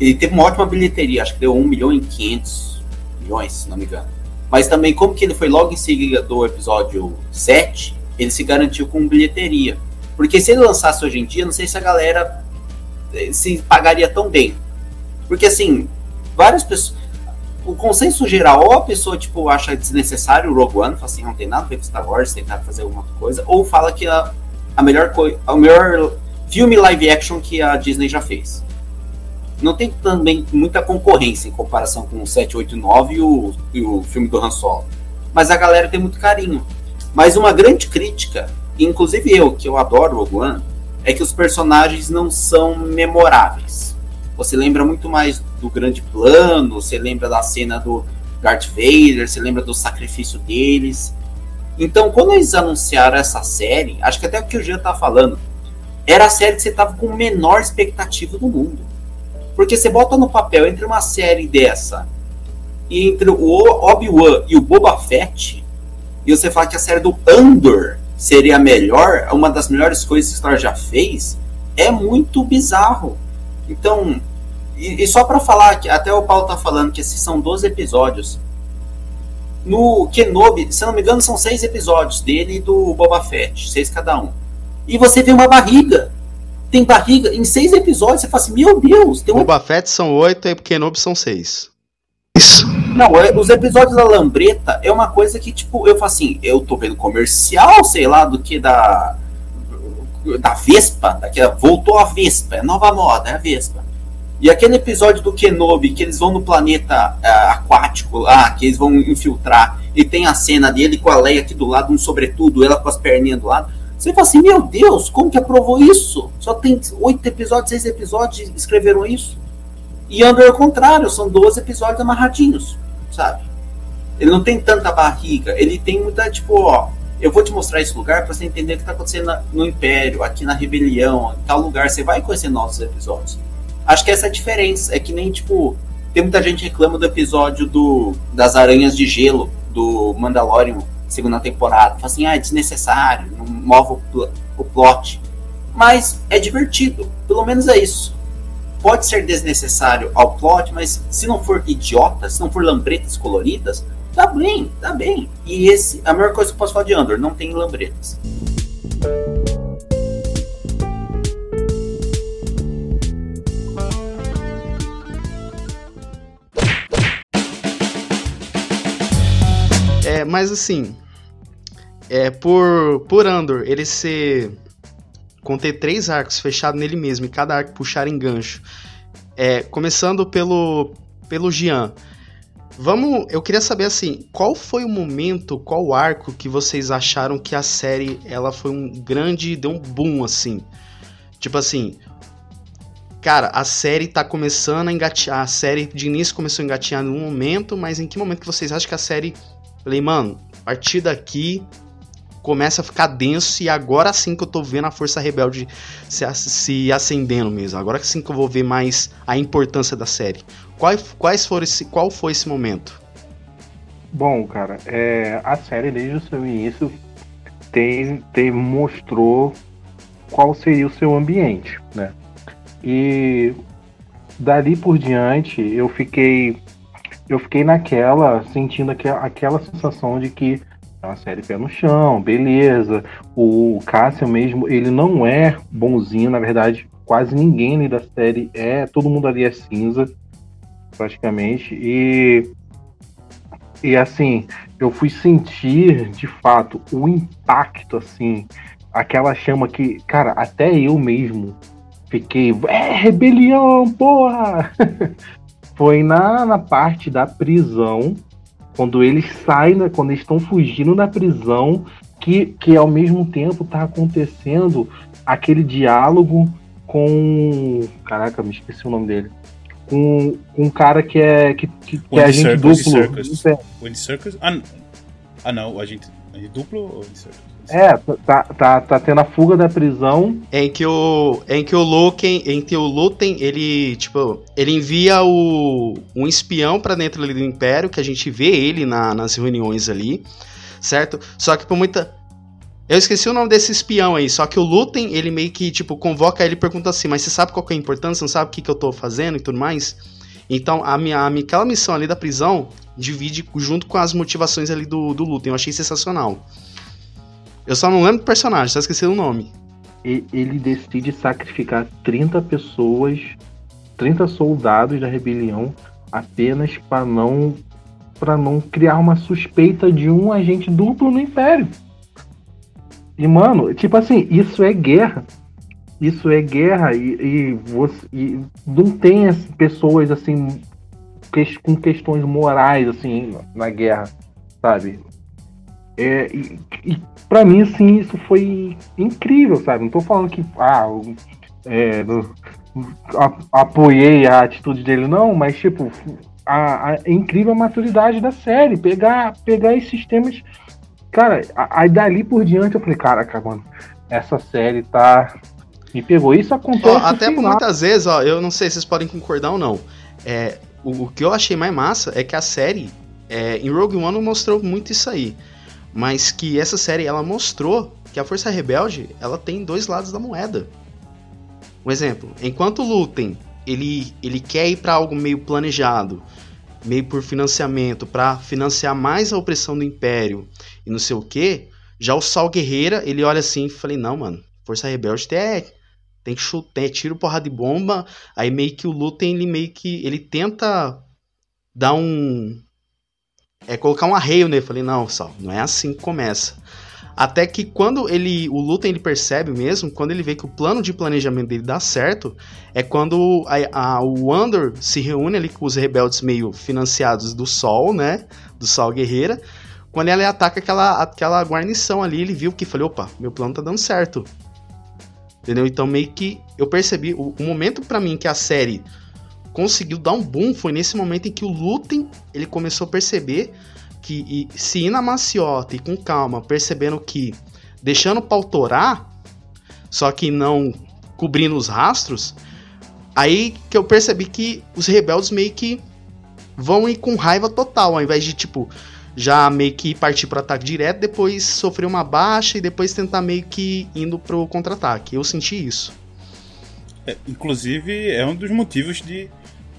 ele teve uma ótima bilheteria, acho que deu 1 milhão e 500 milhões, se não me engano. Mas também como que ele foi logo em seguida do episódio 7, ele se garantiu com bilheteria. Porque se ele lançasse hoje em dia, não sei se a galera eh, se pagaria tão bem. Porque assim, várias pessoas. O consenso geral, ou a pessoa tipo, acha desnecessário o Rogue One, fala assim, não tem nada a ver com Star Wars, tentar fazer alguma coisa, ou fala que a, a melhor coisa. O melhor filme live action que a Disney já fez. Não tem também muita concorrência em comparação com o 789 e o, e o filme do Han Solo. Mas a galera tem muito carinho. Mas uma grande crítica, inclusive eu, que eu adoro Rogue One, é que os personagens não são memoráveis. Você lembra muito mais do grande plano, você lembra da cena do Darth Vader, você lembra do sacrifício deles. Então, quando eles anunciaram essa série, acho que até o que o Jean tá falando, era a série que você tava com menor expectativa do mundo. Porque você bota no papel entre uma série dessa e entre o Obi-Wan e o Boba Fett, e você fala que a série do Andor seria melhor, uma das melhores coisas que a história já fez, é muito bizarro. Então, e, e só para falar que até o Paulo tá falando que esses são 12 episódios. No Kenobi, se não me engano, são seis episódios dele e do Boba Fett, seis cada um. E você vê uma barriga. Tem barriga em seis episódios. Você fala assim: Meu Deus, tem uma. Boba Fett são oito e Kenobi são seis. Isso. Não, é, os episódios da Lambreta é uma coisa que, tipo, eu falo assim, eu tô vendo comercial, sei lá, do que da. Da Vespa, daquela, voltou a Vespa, é nova moda, é a Vespa. E aquele episódio do Kenobi, que eles vão no planeta uh, aquático lá, que eles vão infiltrar, e tem a cena dele com a Leia aqui do lado, um sobretudo, ela com as perninhas do lado. Você fala assim, meu Deus, como que aprovou isso? Só tem oito episódios, seis episódios, escreveram isso. E Andor é o contrário, são 12 episódios amarradinhos, sabe? Ele não tem tanta barriga, ele tem muita, tipo, ó, eu vou te mostrar esse lugar para você entender o que está acontecendo no Império, aqui na Rebelião, em tal lugar, você vai conhecer novos episódios. Acho que essa é a diferença, é que nem, tipo, tem muita gente reclama do episódio do, das Aranhas de Gelo, do Mandalorian, segunda temporada. Fala assim, ah, é desnecessário, não move o, o plot. Mas é divertido, pelo menos é isso pode ser desnecessário ao plot, mas se não for idiota, se não for lambretas coloridas, tá bem, tá bem. E esse, a melhor coisa que eu posso falar de Andor, não tem lambretas. É, mas assim, é por por Andor ele ser conter três arcos fechados nele mesmo e cada arco puxar em gancho. É, começando pelo, pelo Jean. Vamos, eu queria saber assim, qual foi o momento, qual arco que vocês acharam que a série ela foi um grande, deu um boom assim? Tipo assim, cara, a série tá começando a engatear, a série de início começou a engatear num momento, mas em que momento que vocês acham que a série, falei, mano, a partir daqui começa a ficar denso e agora sim que eu tô vendo a força rebelde se, se acendendo mesmo. Agora sim que eu vou ver mais a importância da série. Quais, quais foram esse, qual foi esse momento? Bom, cara, é, a série desde o seu início tem, tem mostrou qual seria o seu ambiente, né? E dali por diante eu fiquei eu fiquei naquela sentindo aquela, aquela sensação de que é uma série pé no chão, beleza. O Cássio mesmo, ele não é bonzinho, na verdade, quase ninguém ali da série é. Todo mundo ali é cinza, praticamente. E. E assim, eu fui sentir de fato o impacto, assim, aquela chama que, cara, até eu mesmo fiquei. É rebelião, porra! Foi na, na parte da prisão Quando eles saem, né, quando eles estão fugindo da prisão, que, que ao mesmo tempo tá acontecendo aquele diálogo com. Caraca, me esqueci o nome dele. Com, com um cara que é. que, que, que é agente duplo. Circus. Windy Circus? Ah, ah não, o agente, agente duplo ou Windy Circus? É, tá, tá, tá tendo a fuga da prisão. Em que o. Em que o Luken. Em que o Luten, ele, tipo, ele envia o. um espião pra dentro ali do Império, que a gente vê ele na- nas reuniões ali, certo? Só que por muita. Eu esqueci o nome desse espião aí, só que o Luten, ele meio que, tipo, convoca ele e pergunta assim, mas você sabe qual que é a importância? Você não sabe o que, que eu tô fazendo e tudo mais? Então, a minha, a minha, aquela missão ali da prisão divide junto com as motivações ali do, do Luten. Eu achei sensacional. Eu só não lembro do personagem, só esqueci o nome. e- Ele decide sacrificar 30 pessoas, 30 soldados da rebelião, apenas para não para não criar uma suspeita de um agente duplo no Império. E, mano, tipo assim, isso é guerra. Isso é guerra e, e você e não tem as pessoas assim que- com questões morais assim na guerra, sabe? É, e, e para mim assim isso foi incrível, sabe? Não tô falando que ah, é, apoiei a atitude dele não, mas tipo a, a incrível maturidade da série, pegar pegar esses temas Cara, aí dali por diante eu falei, caraca, mano, essa série tá. Me pegou. Isso acontece. Ó, até muitas vezes, ó, eu não sei se vocês podem concordar ou não. É, o, o que eu achei mais massa é que a série, é, em Rogue One não mostrou muito isso aí. Mas que essa série, ela mostrou que a Força Rebelde, ela tem dois lados da moeda. Um exemplo, enquanto Lutem, ele, ele quer ir pra algo meio planejado, meio por financiamento, pra financiar mais a opressão do Império e não sei o que, já o Sal Guerreira, ele olha assim e falei, não, mano, Força Rebelde é tem que chutar, é tiro, porrada de bomba. Aí meio que o Lutem, ele meio que. Ele tenta dar um. É colocar um arreio nele. Falei, não, Sal, não é assim que começa. Até que quando ele. O Lutem ele percebe mesmo, quando ele vê que o plano de planejamento dele dá certo, é quando a, a- o Andor se reúne ali com os rebeldes meio financiados do Sol, né? Do Sol Guerreira. Quando ele ataca aquela, aquela guarnição ali, ele viu que falei, opa, meu plano tá dando certo. Entendeu? Então meio que eu percebi, o, o momento pra mim que a série conseguiu dar um boom foi nesse momento em que o Lutem, ele começou a perceber que e, se ir na maciota e com calma, percebendo que deixando pra autorar, só que não cobrindo os rastros, aí que eu percebi que os rebeldes meio que vão ir com raiva total, ao invés de tipo já meio que partir pro ataque direto, depois sofrer uma baixa e depois tentar meio que indo pro contra-ataque. Eu senti isso. É, inclusive, é um dos motivos de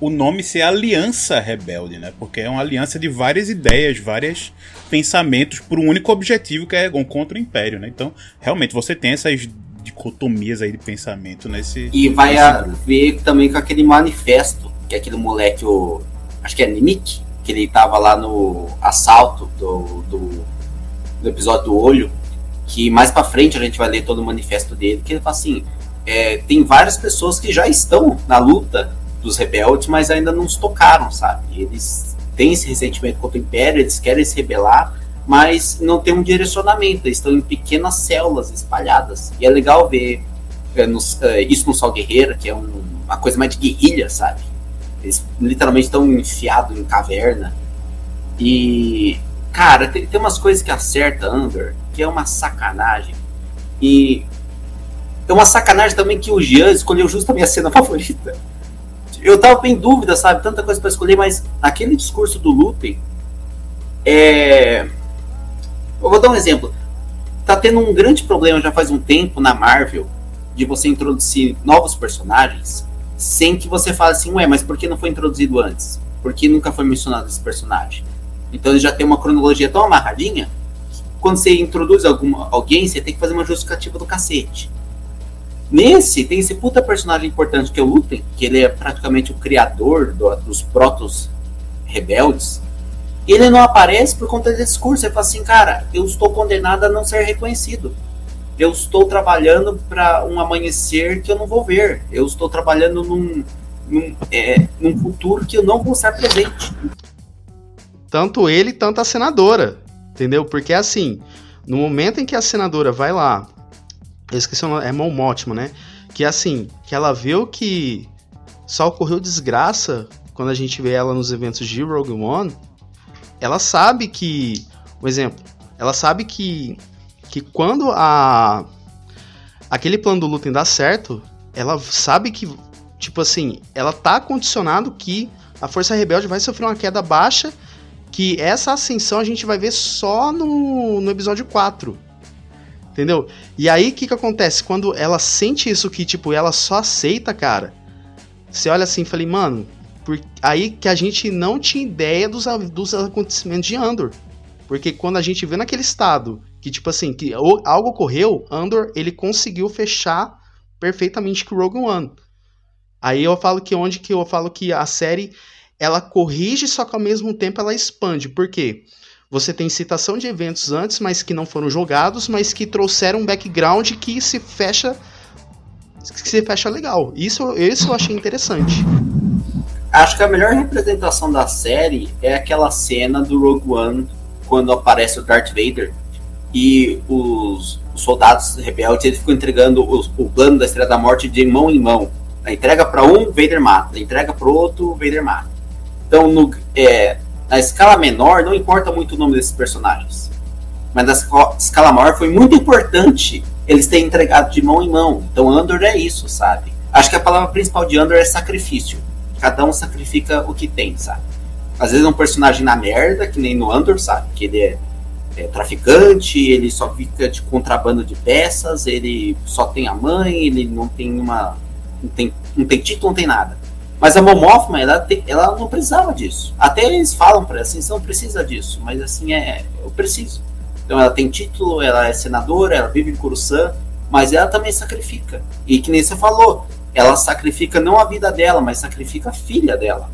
o nome ser Aliança Rebelde, né? Porque é uma aliança de várias ideias, vários pensamentos por um único objetivo que é contra o Império, né? Então, realmente, você tem essas dicotomias aí de pensamento nesse. E vai nesse grupo. ver também com aquele manifesto, que é aquele moleque, o, acho que é Nick, que ele tava lá no assalto do, do, do episódio do olho, que mais pra frente a gente vai ler todo o manifesto dele, que ele fala assim, é, tem várias pessoas que já estão na luta dos rebeldes, mas ainda não se tocaram, sabe? Eles têm esse ressentimento contra o Império, eles querem se rebelar, mas não tem um direcionamento, eles estão em pequenas células espalhadas. E é legal ver é, é, isso no Sol Guerreira, que é um- uma coisa mais de guerrilha, sabe? Eles literalmente estão enfiados em caverna. E, cara, tem, tem umas coisas que acerta Andor, que é uma sacanagem. E é uma sacanagem também que o Jean escolheu justo a minha cena favorita. Eu tava em dúvida, sabe? Tanta coisa pra escolher, mas aquele discurso do Lupe é. Eu vou dar um exemplo. Tá tendo um grande problema já faz um tempo na Marvel de você introduzir novos personagens sem que você fale assim, ué, mas por que não foi introduzido antes? Por que nunca foi mencionado esse personagem? Então ele já tem uma cronologia tão amarradinha que quando você introduz alguma, alguém, você tem que fazer uma justificativa do cacete. Nesse, tem esse puta personagem importante que é o Lupin, que ele é praticamente o criador do- dos protos rebeldes. Ele não aparece por conta desse discurso. Ele fala assim, cara, eu estou condenado a não ser reconhecido. Eu estou trabalhando para um amanhecer que eu não vou ver. Eu estou trabalhando num, num, é, num futuro que eu não vou estar presente. tanto ele, tanto a senadora. Entendeu? Porque assim, no momento em que a senadora vai lá, eu esqueci o nome, é Mon Mothma, né? Que assim, que ela viu que só ocorreu desgraça quando a gente vê ela nos eventos de Rogue One, ela sabe que, por exemplo, ela sabe que que quando a aquele plano do Lutem dá certo, ela sabe que tipo assim, ela tá condicionado que a Força Rebelde vai sofrer uma queda baixa, que essa ascensão a gente vai ver só no, no episódio 4. Entendeu? E aí o que que acontece? Quando ela sente isso que, tipo, ela só aceita, cara. Você olha assim e falei, mano, por... aí que a gente não tinha ideia dos, dos acontecimentos de Andor. Porque quando a gente vê naquele estado que, tipo assim, que algo ocorreu, Andor, ele conseguiu fechar perfeitamente com Rogue One. Aí eu falo que onde que eu falo que a série ela corrige, só que ao mesmo tempo ela expande. Por quê? Você tem citação de eventos antes, mas que não foram jogados, mas que trouxeram um background que se fecha que se fecha legal. Isso, isso eu achei interessante. Acho que a melhor representação da série é aquela cena do Rogue One quando aparece o Darth Vader e os, os soldados rebeldes eles ficam entregando o, o plano da Estrela da Morte de mão em mão. A entrega para um, Vader mata. A entrega para outro, Vader mata. Então, no, é, na escala menor, não importa muito o nome desses personagens. Mas na escala maior foi muito importante eles terem entregado de mão em mão. Então, Andor é isso, sabe? Acho que a palavra principal de Andor é sacrifício. Cada um sacrifica o que tem, sabe? Às vezes é um personagem na merda, que nem no Andor, sabe? Que ele é, é traficante, ele só fica de contrabando de peças, ele só tem a mãe, ele não tem uma. não tem, não tem título, não tem nada. Mas a Momófima, ela, ela não precisava disso. Até eles falam para ela assim, você não precisa disso, mas assim, é, eu preciso. Então ela tem título, ela é senadora, ela vive em Coruscant, mas ela também sacrifica. E que nem você falou, ela sacrifica não a vida dela, mas sacrifica a filha dela.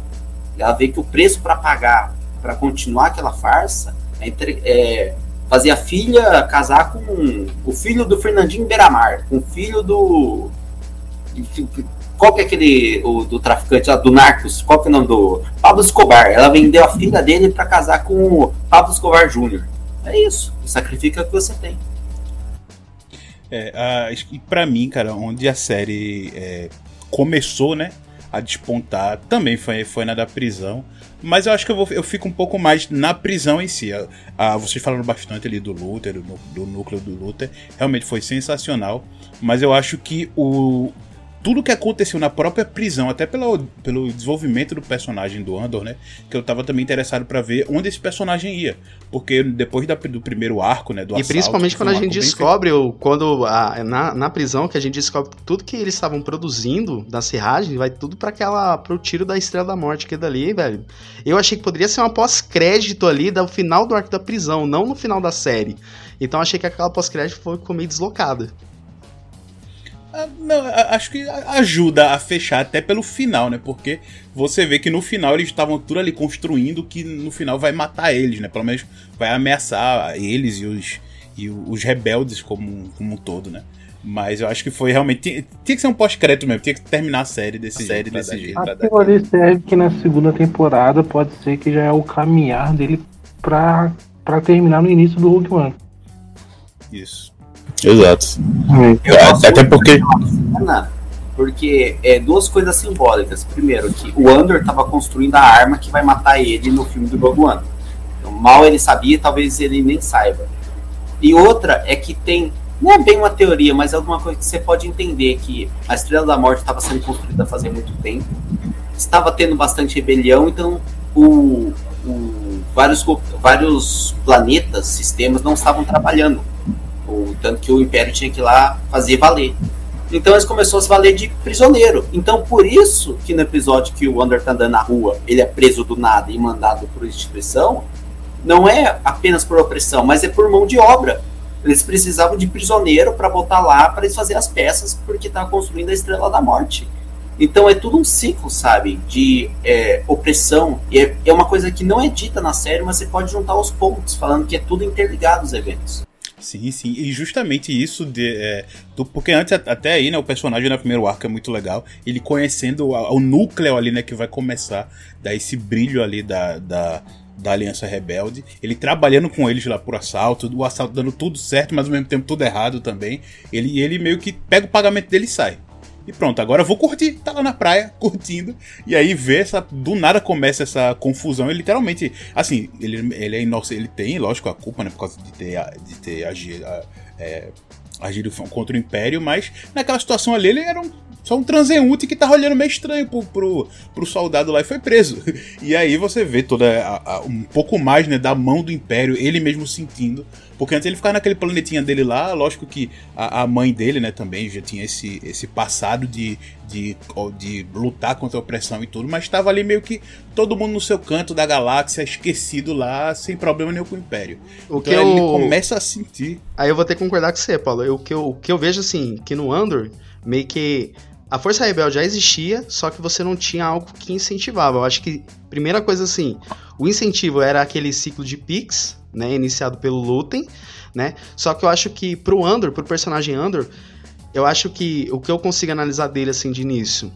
Ela vê que o preço para pagar, para continuar aquela farsa, é, é, fazer a filha casar com o filho do Fernandinho Beiramar, com o filho do qual que é aquele o, do traficante do Narcos? Qual que é o nome do. Pablo Escobar. Ela vendeu a filha dele para casar com o Pablo Escobar Jr. É isso. Sacrifica o que você tem. É, e para mim, cara, onde a série é, começou, né, a despontar, também foi, foi na da prisão. Mas eu acho que eu, vou, eu fico um pouco mais na prisão em si. Ah, vocês falaram bastante ali do Luther, do, do núcleo do Luther. Realmente foi sensacional. Mas eu acho que o, tudo que aconteceu na própria prisão, até pelo, pelo desenvolvimento do personagem do Andor, né? Que eu tava também interessado para ver onde esse personagem ia. Porque depois da, do primeiro arco, né? Do e assalto, principalmente quando a gente descobre, o, quando a, na, na prisão, que a gente descobre tudo que eles estavam produzindo da serragem, vai tudo para aquela. pro tiro da Estrela da Morte, que é dali, velho. Eu achei que poderia ser uma pós-crédito ali do final do arco da prisão, não no final da série. Então achei que aquela pós-crédito foi meio deslocada. Ah, não, acho que ajuda a fechar até pelo final, né? Porque você vê que no final eles estavam tudo ali construindo que no final vai matar eles, né? Pelo menos vai ameaçar eles e os, e os rebeldes como, como um todo, né? Mas eu acho que foi realmente. Tinha, tinha que ser um pós-crédito mesmo, tinha que terminar a série desse, a série desse jeito. Aquilo ali serve que na segunda temporada pode ser que já é o caminhar dele pra, pra terminar no início do Hulk One. Isso. Exato. É, até porque. Porque é duas coisas simbólicas. Primeiro, que o Andor estava construindo a arma que vai matar ele no filme do Rogue One. Então, mal ele sabia, talvez ele nem saiba. E outra é que tem. Não é bem uma teoria, mas é alguma coisa que você pode entender que a Estrela da Morte estava sendo construída fazia muito tempo. Estava tendo bastante rebelião, então o, o vários, vários planetas, sistemas não estavam trabalhando o, tanto que o Império tinha que ir lá fazer valer. Então eles começaram a se valer de prisioneiro. Então por isso que no episódio que o Wander tá andando na rua, ele é preso do nada e mandado por instituição, não é apenas por opressão, mas é por mão de obra. Eles precisavam de prisioneiro para botar lá para eles fazer as peças porque tá construindo a Estrela da Morte. Então é tudo um ciclo, sabe, de é, opressão. E é, é uma coisa que não é dita na série, mas você pode juntar os pontos, falando que é tudo interligado os eventos. Sim, sim. E justamente isso de. É, do, porque antes, até aí, né, o personagem no primeiro arco é muito legal. Ele conhecendo a, o núcleo ali, né, que vai começar, dar esse brilho ali da, da, da Aliança Rebelde, ele trabalhando com eles lá por assalto, o assalto dando tudo certo, mas ao mesmo tempo tudo errado também. Ele, ele meio que pega o pagamento dele e sai. E pronto, agora eu vou curtir. Tá lá na praia, curtindo. E aí vê essa. Do nada começa essa confusão. Ele literalmente. Assim, ele, ele é inocente. Ele tem, lógico, a culpa, né? Por causa de ter, de ter agido, é, agido contra o Império, mas naquela situação ali ele era um só um transeunte que tava olhando meio estranho pro, pro, pro soldado lá e foi preso. E aí você vê toda a, a, um pouco mais né, da mão do Império, ele mesmo sentindo. Porque antes ele ficava naquele planetinha dele lá, lógico que a, a mãe dele, né, também já tinha esse, esse passado de, de, de lutar contra a opressão e tudo, mas estava ali meio que todo mundo no seu canto da galáxia, esquecido lá, sem problema nenhum com o Império. O então que eu... ele começa a sentir. Aí eu vou ter que concordar com você, Paulo. O que eu, o que eu vejo assim, que no Andor, meio que a Força Rebelde já existia, só que você não tinha algo que incentivava. Eu acho que, primeira coisa assim, o incentivo era aquele ciclo de Pix, né, iniciado pelo Lutem, né? Só que eu acho que pro Andor, pro personagem Andor, eu acho que o que eu consigo analisar dele assim de início,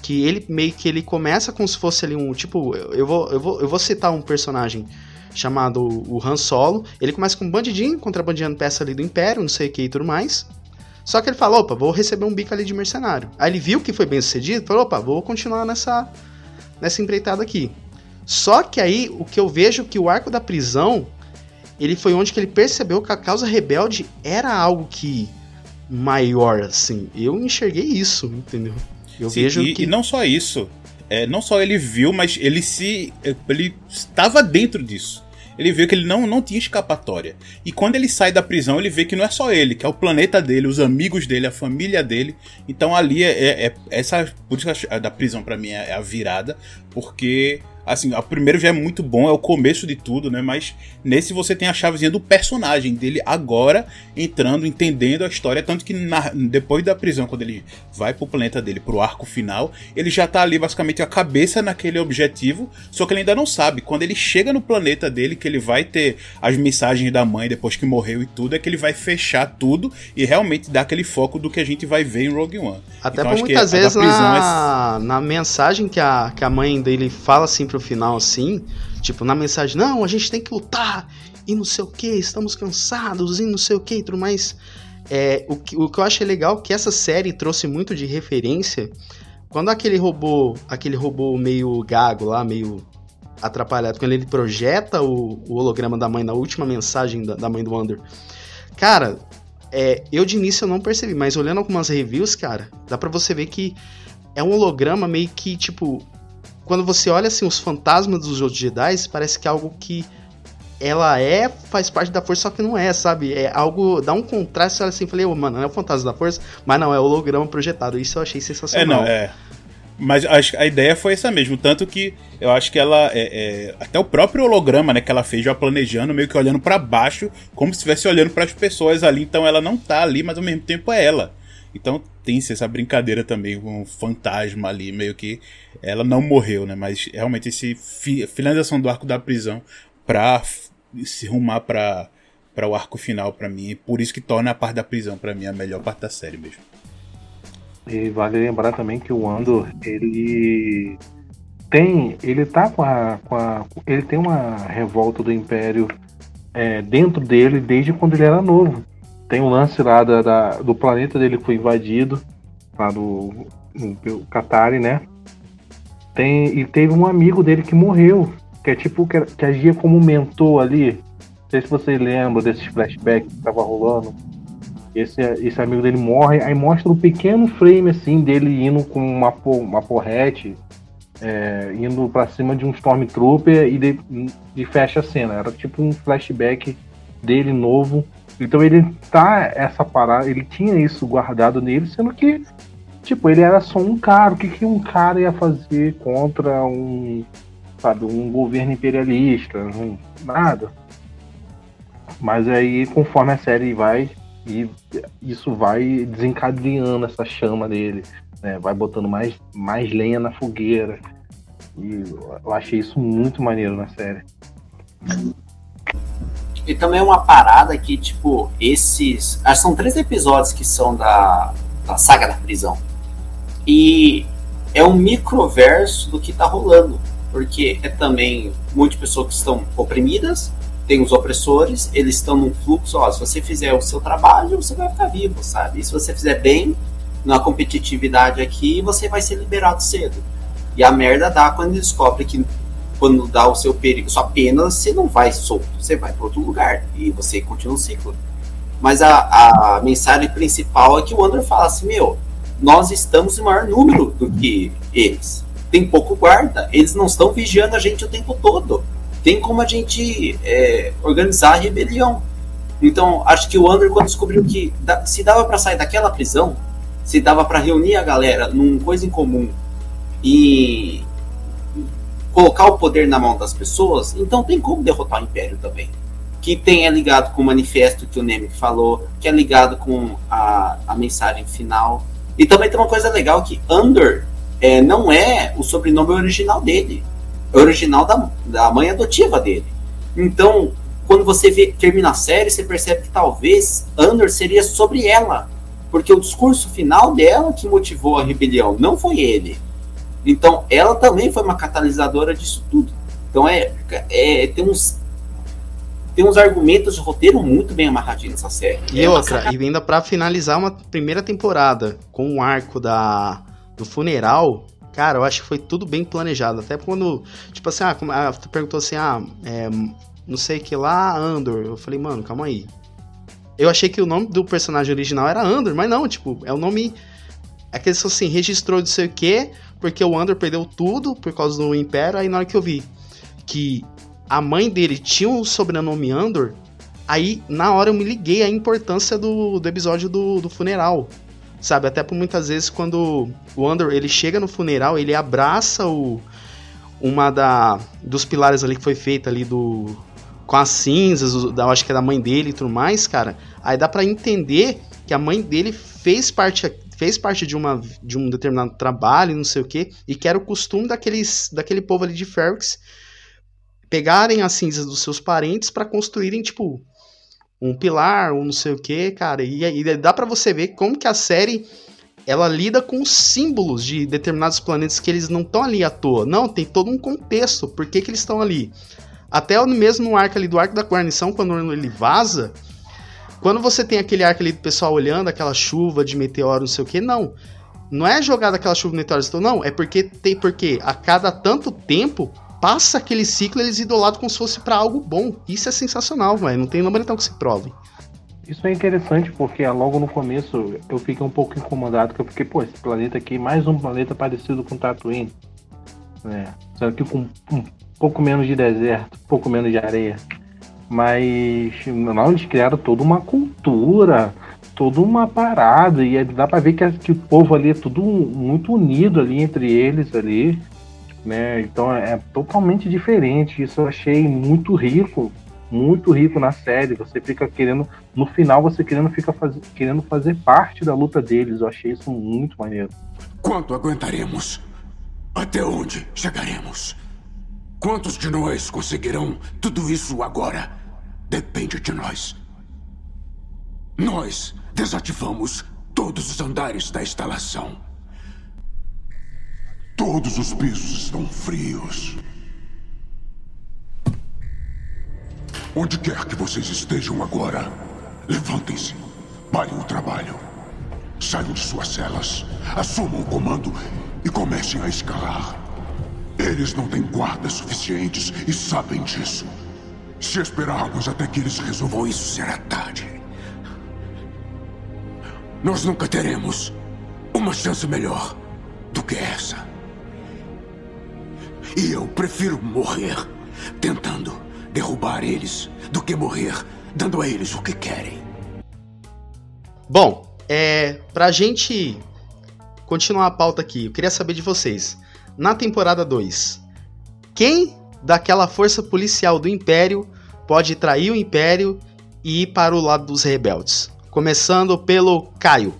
que ele meio que ele começa como se fosse ali um, tipo, eu vou eu vou, eu vou citar um personagem chamado o Han Solo, ele começa com um bandidinho, contrabandeando peça ali do Império, não sei o que e tudo mais. Só que ele falou, opa, vou receber um bico ali de mercenário. Aí ele viu que foi bem sucedido, falou, opa, vou continuar nessa, nessa empreitada aqui. Só que aí, o que eu vejo que o arco da prisão, ele foi onde que ele percebeu que a causa rebelde era algo que maior, assim. Eu enxerguei isso, entendeu? Eu Sim, vejo e, que... e não só isso. É, não só ele viu, mas ele se. Ele estava dentro disso ele vê que ele não, não tinha escapatória. E quando ele sai da prisão, ele vê que não é só ele, que é o planeta dele, os amigos dele, a família dele. Então ali é, é, é essa. Por isso que a da prisão para mim é, é a virada, porque Assim, o primeiro já é muito bom, é o começo de tudo, né? Mas nesse você tem a chavezinha do personagem dele agora entrando, entendendo a história. Tanto que na, depois da prisão, quando ele vai pro planeta dele, pro arco final, ele já tá ali basicamente a cabeça naquele objetivo. Só que ele ainda não sabe. Quando ele chega no planeta dele, que ele vai ter as mensagens da mãe depois que morreu e tudo, é que ele vai fechar tudo e realmente dar aquele foco do que a gente vai ver em Rogue One. Até então, por muitas vezes na, é... na mensagem que a, que a mãe dele fala assim pro final assim, tipo, na mensagem, não, a gente tem que lutar, e não sei o que, estamos cansados, e não sei o que, e tudo mais. É, o, que, o que eu achei legal é que essa série trouxe muito de referência. Quando aquele robô, aquele robô meio gago lá, meio atrapalhado, quando ele projeta o, o holograma da mãe na última mensagem da, da mãe do Wander. Cara, é, eu de início eu não percebi, mas olhando algumas reviews, cara, dá pra você ver que é um holograma meio que, tipo, quando você olha assim os fantasmas dos outros Jedi, parece que é algo que ela é, faz parte da força, só que não é, sabe? É algo, dá um contraste, assim, falei, oh, mano, não é o fantasma da força, mas não, é o holograma projetado, isso eu achei sensacional. É, não, é. Mas acho a ideia foi essa mesmo, tanto que eu acho que ela, é, é, até o próprio holograma, né, que ela fez já planejando, meio que olhando para baixo, como se estivesse olhando para as pessoas ali, então ela não tá ali, mas ao mesmo tempo é ela. Então tem essa brincadeira também com um fantasma ali, meio que ela não morreu, né? Mas realmente esse fi finalização do arco da prisão pra se rumar pra, pra o arco final para mim, por isso que torna a parte da prisão para mim a melhor parte da série mesmo. E vale lembrar também que o Andor, ele tem, ele tá com a, com a ele tem uma revolta do Império é, dentro dele desde quando ele era novo tem um lance lá da, da, do planeta dele que foi invadido, lá do, do Qatari, né? Tem, e teve um amigo dele que morreu, que é tipo, que, que agia como mentor ali. Não sei se vocês lembram desses flashbacks que tava rolando. Esse, esse amigo dele morre, aí mostra um pequeno frame assim dele indo com uma, uma porrete, é, indo para cima de um Stormtrooper e, de, e fecha a cena. Era tipo um flashback dele novo então ele tá essa parada, ele tinha isso guardado nele, sendo que, tipo, ele era só um cara. O que, que um cara ia fazer contra um, sabe, um governo imperialista? nada. Mas aí, conforme a série vai, e isso vai desencadeando essa chama dele, né? Vai botando mais, mais lenha na fogueira. E eu achei isso muito maneiro na série. E também uma parada que, tipo, esses. Acho que são três episódios que são da, da saga da prisão. E é um microverso do que tá rolando. porque é também muitas pessoas que estão oprimidas, tem os opressores, eles estão num fluxo, ó, se você fizer o seu trabalho, você vai ficar vivo, sabe? E se você fizer bem na competitividade aqui, você vai ser liberado cedo. E a merda dá quando descobre que quando dá o seu perigo, sua pena, você não vai solto, você vai para outro lugar e você continua o ciclo. Mas a, a mensagem principal é que o Andrew fala assim, meu, nós estamos em maior número do que eles. Tem pouco guarda, eles não estão vigiando a gente o tempo todo tem como a gente é, organizar a rebelião. Então, acho que o Andrew, quando descobriu que se dava para sair daquela prisão, se dava para reunir a galera numa coisa em comum e colocar o poder na mão das pessoas, então tem como derrotar o Império também. Que tem é ligado com o manifesto que o Nemec falou, que é ligado com a, a mensagem final. E também tem uma coisa legal que Under é, não é o sobrenome original dele original da, da mãe adotiva dele. Então, quando você vê, termina a série, você percebe que talvez Andor seria sobre ela. Porque o discurso final dela que motivou a rebelião, não foi ele. Então, ela também foi uma catalisadora disso tudo. Então, é, é tem uns tem uns argumentos de roteiro muito bem amarradinhos nessa série. E é outra, e ainda para finalizar uma primeira temporada com o arco da, do funeral, Cara, eu acho que foi tudo bem planejado. Até quando, tipo assim, ah, ah tu perguntou assim, ah, é, não sei que lá, Andor. Eu falei, mano, calma aí. Eu achei que o nome do personagem original era Andor, mas não, tipo, é o nome. É que eles assim, registrou de sei o quê, porque o Andor perdeu tudo por causa do Império. Aí na hora que eu vi que a mãe dele tinha o um sobrenome Andor, aí na hora eu me liguei à importância do, do episódio do, do funeral sabe? Até por muitas vezes quando o Andor ele chega no funeral, ele abraça o uma da dos pilares ali que foi feita ali do com as cinzas, da, acho que é da mãe dele e tudo mais, cara. Aí dá para entender que a mãe dele fez parte fez parte de, uma, de um determinado trabalho, não sei o que, e que era o costume daqueles, daquele povo ali de Ferrix pegarem as cinzas dos seus parentes para construírem, tipo, um pilar, um não sei o que, cara. E, e dá para você ver como que a série ela lida com símbolos de determinados planetas que eles não estão ali à toa. Não, tem todo um contexto. Por que, que eles estão ali? Até mesmo no arco ali do arco da guarnição, quando ele vaza, quando você tem aquele arco ali do pessoal olhando, aquela chuva de meteoro, não sei o que, não. Não é jogada aquela chuva de meteoro, não. É porque tem porque a cada tanto tempo passa aquele ciclo eles idolatram como se fosse para algo bom. Isso é sensacional, velho. Não tem nome então que se prove. Isso é interessante porque logo no começo eu fiquei um pouco incomodado, que eu fiquei, pô, esse planeta aqui, mais um planeta parecido com Tatooine. Né? Só que com um pouco menos de deserto, um pouco menos de areia. Mas não, eles criaram toda uma cultura, toda uma parada, e dá pra ver que, que o povo ali é tudo muito unido ali entre eles ali né? Então é, é totalmente diferente. Isso eu achei muito rico, muito rico na série. Você fica querendo, no final você querendo fica faz, querendo fazer parte da luta deles. Eu achei isso muito maneiro. Quanto aguentaremos? Até onde chegaremos? Quantos de nós conseguirão tudo isso agora? Depende de nós. Nós desativamos todos os andares da instalação. Todos os pisos estão frios. Onde quer que vocês estejam agora, levantem-se, parem o trabalho. Saiam de suas celas, assumam o comando e comecem a escalar. Eles não têm guardas suficientes e sabem disso. Se esperarmos até que eles resolvam isso, será tarde. Nós nunca teremos uma chance melhor do que essa. E eu prefiro morrer tentando derrubar eles do que morrer dando a eles o que querem. Bom, é, pra gente continuar a pauta aqui, eu queria saber de vocês. Na temporada 2, quem daquela força policial do Império pode trair o Império e ir para o lado dos rebeldes? Começando pelo Caio.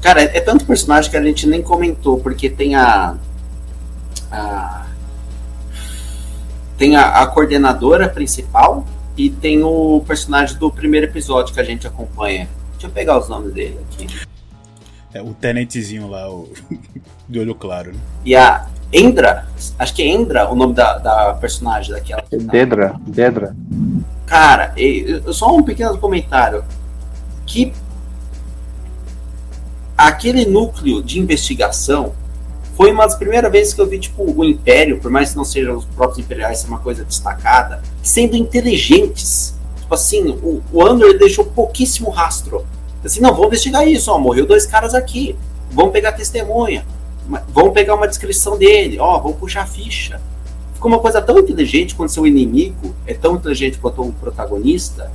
Cara, é tanto personagem que a gente nem comentou, porque tem a. a tem a, a, coordenadora principal e tem o personagem do primeiro episódio que a gente acompanha. Deixa eu pegar os nomes dele aqui. É, o tenentezinho lá, o de olho claro. Né? E a, Endra, acho que é Endra o nome da, da personagem daquela. Dedra, Dedra. Cara, só um pequeno comentário. Que aquele núcleo de investigação foi uma das primeiras vezes que eu vi tipo o Império, por mais que não sejam os próprios imperiais, ser uma coisa destacada, sendo inteligentes. Tipo assim, o, o Andor deixou pouquíssimo rastro. Assim, não, vamos investigar isso, ó, morreu dois caras aqui, vamos pegar testemunha, vamos pegar uma descrição dele, ó, vamos puxar a ficha. Ficou uma coisa tão inteligente quando seu inimigo é tão inteligente quanto o protagonista,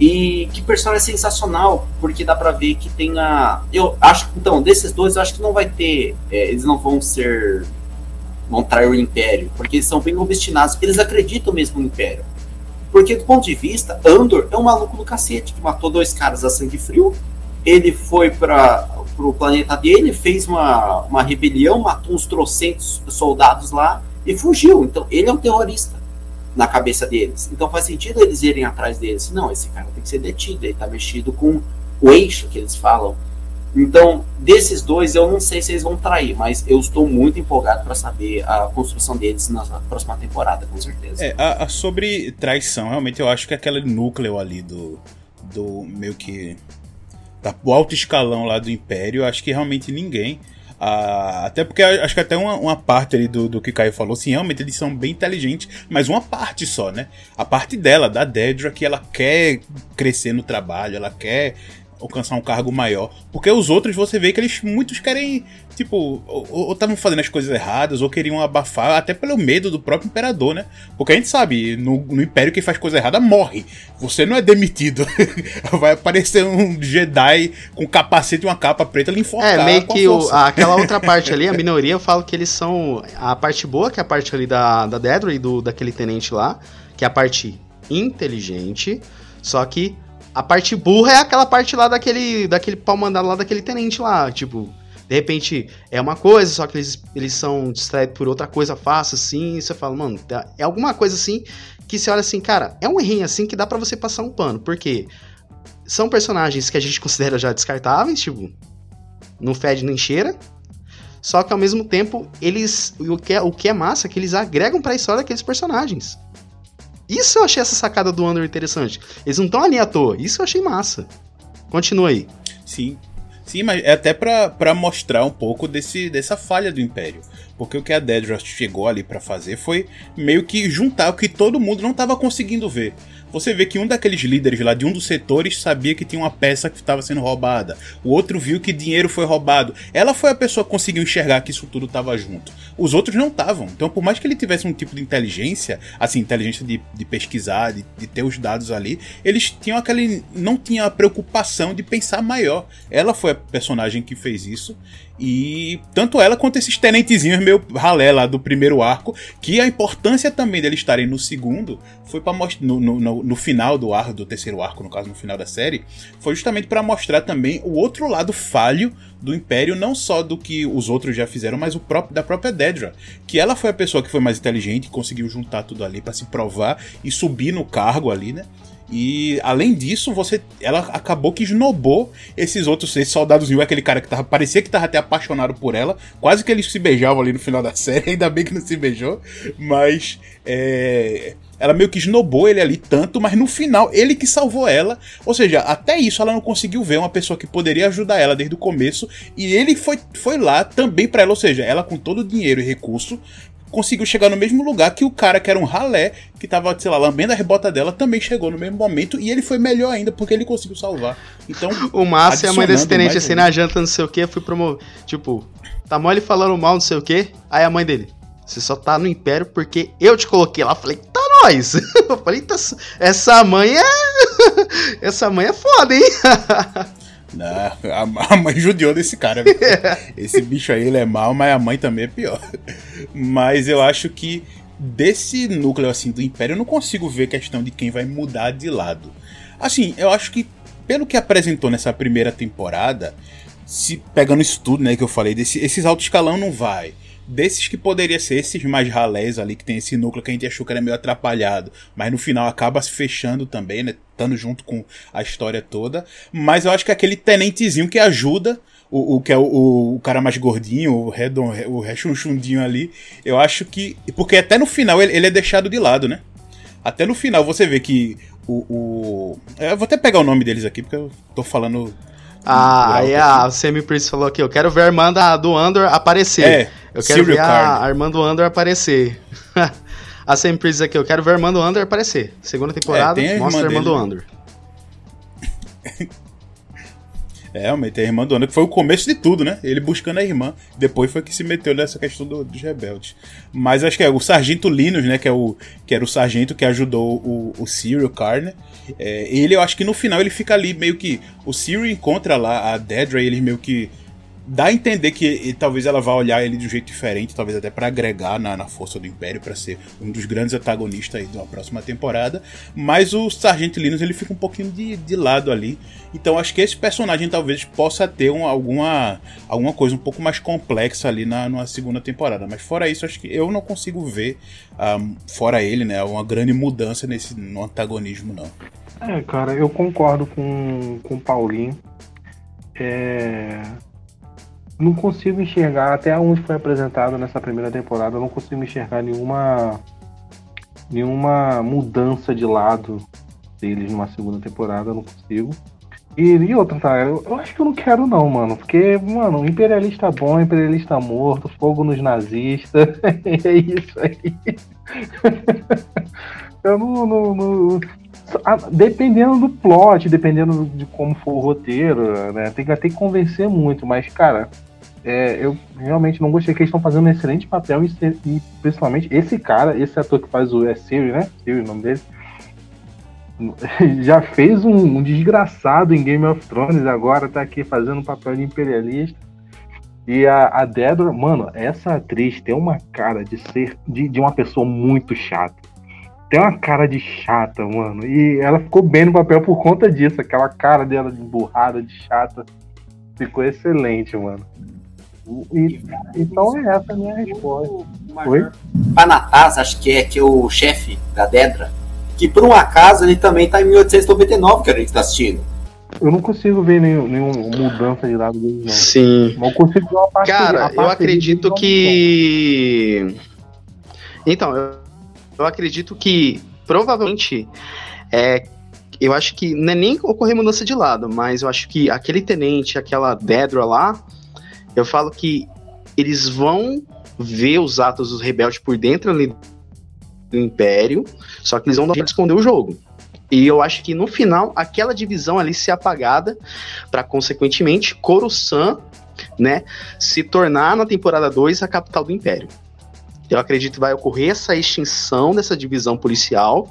e que personagem sensacional, porque dá pra ver que tem a. Eu acho que, então, desses dois, eu acho que não vai ter. É, eles não vão ser. vão trair o Império, porque eles são bem obstinados, eles acreditam mesmo no Império. Porque, do ponto de vista, Andor é um maluco do cacete, que matou dois caras a sangue frio. Ele foi para o planeta dele, fez uma, uma rebelião, matou uns trocentos soldados lá e fugiu. Então, ele é um terrorista na cabeça deles. Então faz sentido eles irem atrás deles. Não, esse cara tem que ser detido, ele tá mexido com o eixo que eles falam. Então, desses dois, eu não sei se eles vão trair, mas eu estou muito empolgado para saber a construção deles na próxima temporada, com certeza. É, a, a sobre traição, realmente eu acho que aquele núcleo ali do, do meio que. Da, o alto escalão lá do Império, acho que realmente ninguém ah, até porque acho que até uma, uma parte ali do, do que Caio falou, sim, realmente eles são bem inteligentes, mas uma parte só, né? A parte dela, da Dedra, que ela quer crescer no trabalho, ela quer alcançar um cargo maior. Porque os outros você vê que eles muitos querem, tipo, ou estavam fazendo as coisas erradas, ou queriam abafar, até pelo medo do próprio imperador, né? Porque a gente sabe, no, no Império quem faz coisa errada morre. Você não é demitido. Vai aparecer um Jedi com capacete e uma capa preta lhe enforcar. É, meio que o, aquela outra parte ali, a minoria, eu falo que eles são. A parte boa, que é a parte ali da, da Dedra e do, daquele tenente lá, que é a parte inteligente, só que a parte burra é aquela parte lá daquele, daquele pau mandado lá daquele tenente lá. Tipo, de repente é uma coisa, só que eles, eles são distraídos por outra coisa fácil, assim. E você fala, mano, é alguma coisa assim que você olha assim, cara, é um errinho assim que dá para você passar um pano. Porque são personagens que a gente considera já descartáveis, tipo, não fede nem cheira. Só que ao mesmo tempo, eles. O que é, o que é massa é que eles agregam para a história daqueles personagens. Isso eu achei essa sacada do Andor interessante. Eles não estão ali à toa. Isso eu achei massa. Continua aí. Sim. Sim, mas é até para mostrar um pouco desse, dessa falha do Império. Porque o que a Dedra chegou ali para fazer foi meio que juntar o que todo mundo não estava conseguindo ver você vê que um daqueles líderes lá de um dos setores sabia que tinha uma peça que estava sendo roubada. O outro viu que dinheiro foi roubado. Ela foi a pessoa que conseguiu enxergar que isso tudo estava junto. Os outros não estavam. Então, por mais que ele tivesse um tipo de inteligência, assim, inteligência de, de pesquisar, de, de, ter os dados ali, eles tinham aquele. não tinha a preocupação de pensar maior. Ela foi a personagem que fez isso. E tanto ela quanto esses tenentezinhos meio ralé lá do primeiro arco, que a importância também deles estarem no segundo foi para mostrar no, no, no, final do arco, do terceiro arco, no caso, no final da série, foi justamente para mostrar também o outro lado falho do Império, não só do que os outros já fizeram, mas o próprio da própria Dedra, que ela foi a pessoa que foi mais inteligente, conseguiu juntar tudo ali para se provar e subir no cargo ali, né? E além disso, você ela acabou que esnobou esses outros esses soldados e aquele cara que tava, parecia que tava até apaixonado por ela. Quase que eles se beijavam ali no final da série, ainda bem que não se beijou. Mas é, ela meio que esnobou ele ali tanto, mas no final ele que salvou ela. Ou seja, até isso ela não conseguiu ver uma pessoa que poderia ajudar ela desde o começo. E ele foi, foi lá também para ela, ou seja, ela com todo o dinheiro e recurso conseguiu chegar no mesmo lugar que o cara que era um ralé, que tava, sei lá, lambendo a rebota dela, também chegou no mesmo momento e ele foi melhor ainda porque ele conseguiu salvar. Então, o Márcio e a mãe desse tenente assim na janta, não sei o que, fui promover. Tipo, tá mole falando mal, não sei o que. Aí a mãe dele, você só tá no império porque eu te coloquei lá. Falei, tá nós. Eu falei, tá, essa mãe é. essa mãe é foda, hein? Não, a mãe judiou desse cara. Esse bicho aí ele é mal, mas a mãe também é pior. Mas eu acho que desse núcleo assim do Império eu não consigo ver questão de quem vai mudar de lado. Assim, eu acho que pelo que apresentou nessa primeira temporada, se pegando isso tudo, né, que eu falei, desse, esses alto escalão não vai desses que poderia ser esses mais ralés ali, que tem esse núcleo que a gente achou que era meio atrapalhado, mas no final acaba se fechando também, né? Junto com a história toda. Mas eu acho que é aquele tenentezinho que ajuda o, o que é o, o, cara mais gordinho, o redon, o rechonchundinho ali, eu acho que. Porque até no final ele, ele, é deixado de lado, né? Até no final você vê que o. o eu vou até pegar o nome deles aqui, porque eu tô falando. Ah, aí a Semi Priest falou aqui, eu quero ver a irmã da, do Andor aparecer. É, eu quero ver a, a, irmã do Andor aparecer. a Semi Priest aqui, eu quero ver a irmã do Andor aparecer. Segunda temporada, é, mostra a irmã dele, do Andor. É, realmente, a irmã do Ana, que foi o começo de tudo, né? Ele buscando a irmã. Depois foi que se meteu nessa questão do, dos rebeldes. Mas acho que é o Sargento Linus, né? Que, é o, que era o sargento que ajudou o, o Cyril Carner. É, ele, eu acho que no final ele fica ali meio que. O Cyril encontra lá a Dedra e eles meio que dá a entender que e, talvez ela vá olhar ele de um jeito diferente, talvez até para agregar na, na força do Império, para ser um dos grandes antagonistas aí da próxima temporada. Mas o Sargento Linus ele fica um pouquinho de, de lado ali. Então acho que esse personagem talvez possa ter um, alguma, alguma coisa um pouco mais complexa ali na numa segunda temporada. Mas fora isso, acho que eu não consigo ver, um, ah, fora ele, né, uma grande mudança nesse no antagonismo, não. É, cara, eu concordo com, com o Paulinho. É, não consigo enxergar, até onde foi apresentado nessa primeira temporada, eu não consigo enxergar nenhuma nenhuma mudança de lado deles numa segunda temporada, eu não consigo. E, e outra, tá? Eu, eu, acho que eu não quero não, mano. Porque, mano, imperialista bom, imperialista morto, fogo nos nazistas. é isso aí. eu não, não, não, Dependendo do plot, dependendo de como for o roteiro, né? Tem que até convencer muito, mas, cara, é, eu realmente não gostei que eles estão fazendo um excelente papel e, e, principalmente esse cara, esse ator que faz o é Siri, né? Siri, o nome dele. Já fez um, um, desgraçado em Game of Thrones, agora tá aqui fazendo um papel de imperialista. E a, a Deborah, mano, essa atriz tem uma cara de ser de, de uma pessoa muito chata. Tem uma cara de chata, mano. E ela ficou bem no papel por conta disso. Aquela cara dela de burrada, de chata. Ficou excelente, mano. E, então é essa a minha resposta. Oi? Panatas, acho que é, que é o chefe da Dedra, que por um acaso ele também tá em 1899 que a gente está assistindo. Eu não consigo ver nenhum, nenhuma mudança de lado dele, não. Sim. Mas eu consigo ver uma parte Cara, eu acredito que. Então, eu, eu acredito que provavelmente é, eu acho que não é nem ocorrer mudança de lado, mas eu acho que aquele tenente, aquela Dedra lá, eu falo que eles vão ver os atos dos rebeldes por dentro ali do Império, só que eles vão esconder o jogo. E eu acho que no final, aquela divisão ali se apagada, para consequentemente Coruscant, né, se tornar na temporada 2 a capital do Império. Eu acredito que vai ocorrer essa extinção dessa divisão policial.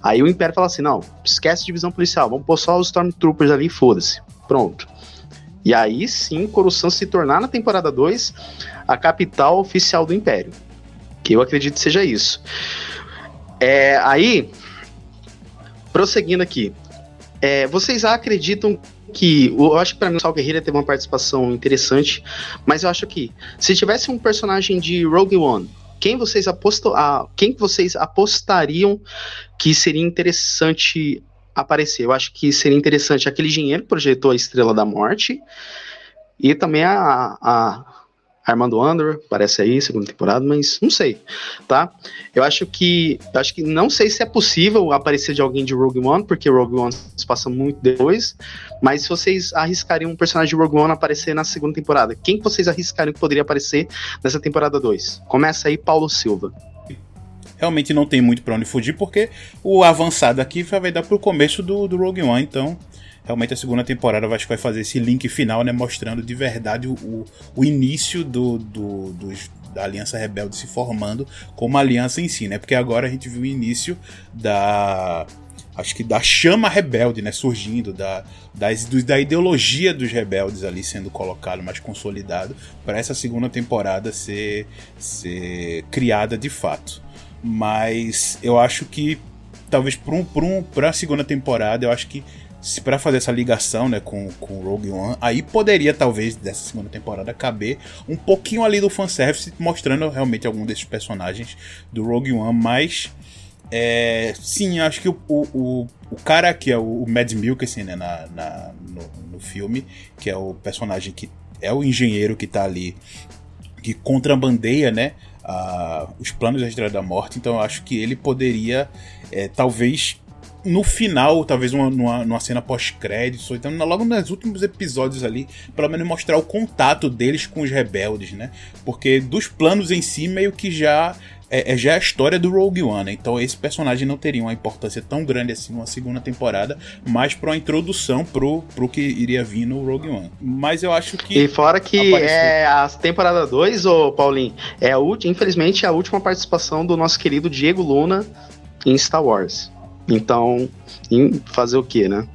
Aí o Império fala assim: não, esquece divisão policial, vamos pôr só os Stormtroopers ali e foda-se. Pronto. E aí sim, Coruscant se tornar na temporada 2 a capital oficial do Império. Que eu acredito seja isso. É, aí, prosseguindo aqui, é, vocês acreditam que. Eu acho que para mim o Sal Guerreira teve uma participação interessante, mas eu acho que se tivesse um personagem de Rogue One, quem vocês apostam, ah, quem vocês apostariam que seria interessante aparecer. Eu acho que seria interessante aquele engenheiro que projetou a Estrela da Morte e também a, a Armando Andor, parece aí, segunda temporada, mas não sei, tá? Eu acho que eu acho que não sei se é possível aparecer de alguém de Rogue One, porque Rogue One se passa muito depois, mas se vocês arriscariam um personagem de Rogue One aparecer na segunda temporada, quem que vocês arriscariam que poderia aparecer nessa temporada 2? Começa aí, Paulo Silva realmente não tem muito para onde fugir, porque o avançado aqui vai dar pro começo do, do Rogue One, então realmente a segunda temporada vai, vai fazer esse link final, né, mostrando de verdade o, o início do, do, dos, da Aliança Rebelde se formando como aliança em si, né, porque agora a gente viu o início da acho que da chama rebelde, né, surgindo, da, das, da ideologia dos rebeldes ali sendo colocado, mais consolidado, para essa segunda temporada ser, ser criada de fato. Mas eu acho que talvez para um, um, a segunda temporada, eu acho que se para fazer essa ligação né, com, com Rogue One, aí poderia talvez dessa segunda temporada caber um pouquinho ali do fanservice, mostrando realmente algum desses personagens do Rogue One, mas É, sim, acho que o, o, o cara que é o, Mad Mikkelsen né, na, na no, no, filme, que é o personagem que é o engenheiro que tá ali, que contrabandeia, né, os planos da Estrela da Morte, então eu acho que ele poderia, é, talvez, no final, talvez uma, numa, numa cena pós-crédito, então logo nos últimos episódios ali, pelo menos mostrar o contato deles com os rebeldes, né? Porque dos planos em si, meio que já é, é, já a história do Rogue One, né? Então esse personagem não teria uma importância tão grande assim numa segunda temporada, mas para uma introdução pro, pro que iria vir no Rogue One. Mas eu acho que. E fora que apareceu. é a temporada 2, ô Paulinho, é a última, infelizmente, é a última participação do nosso querido Diego Luna em Star Wars. Então, fazer o que, né?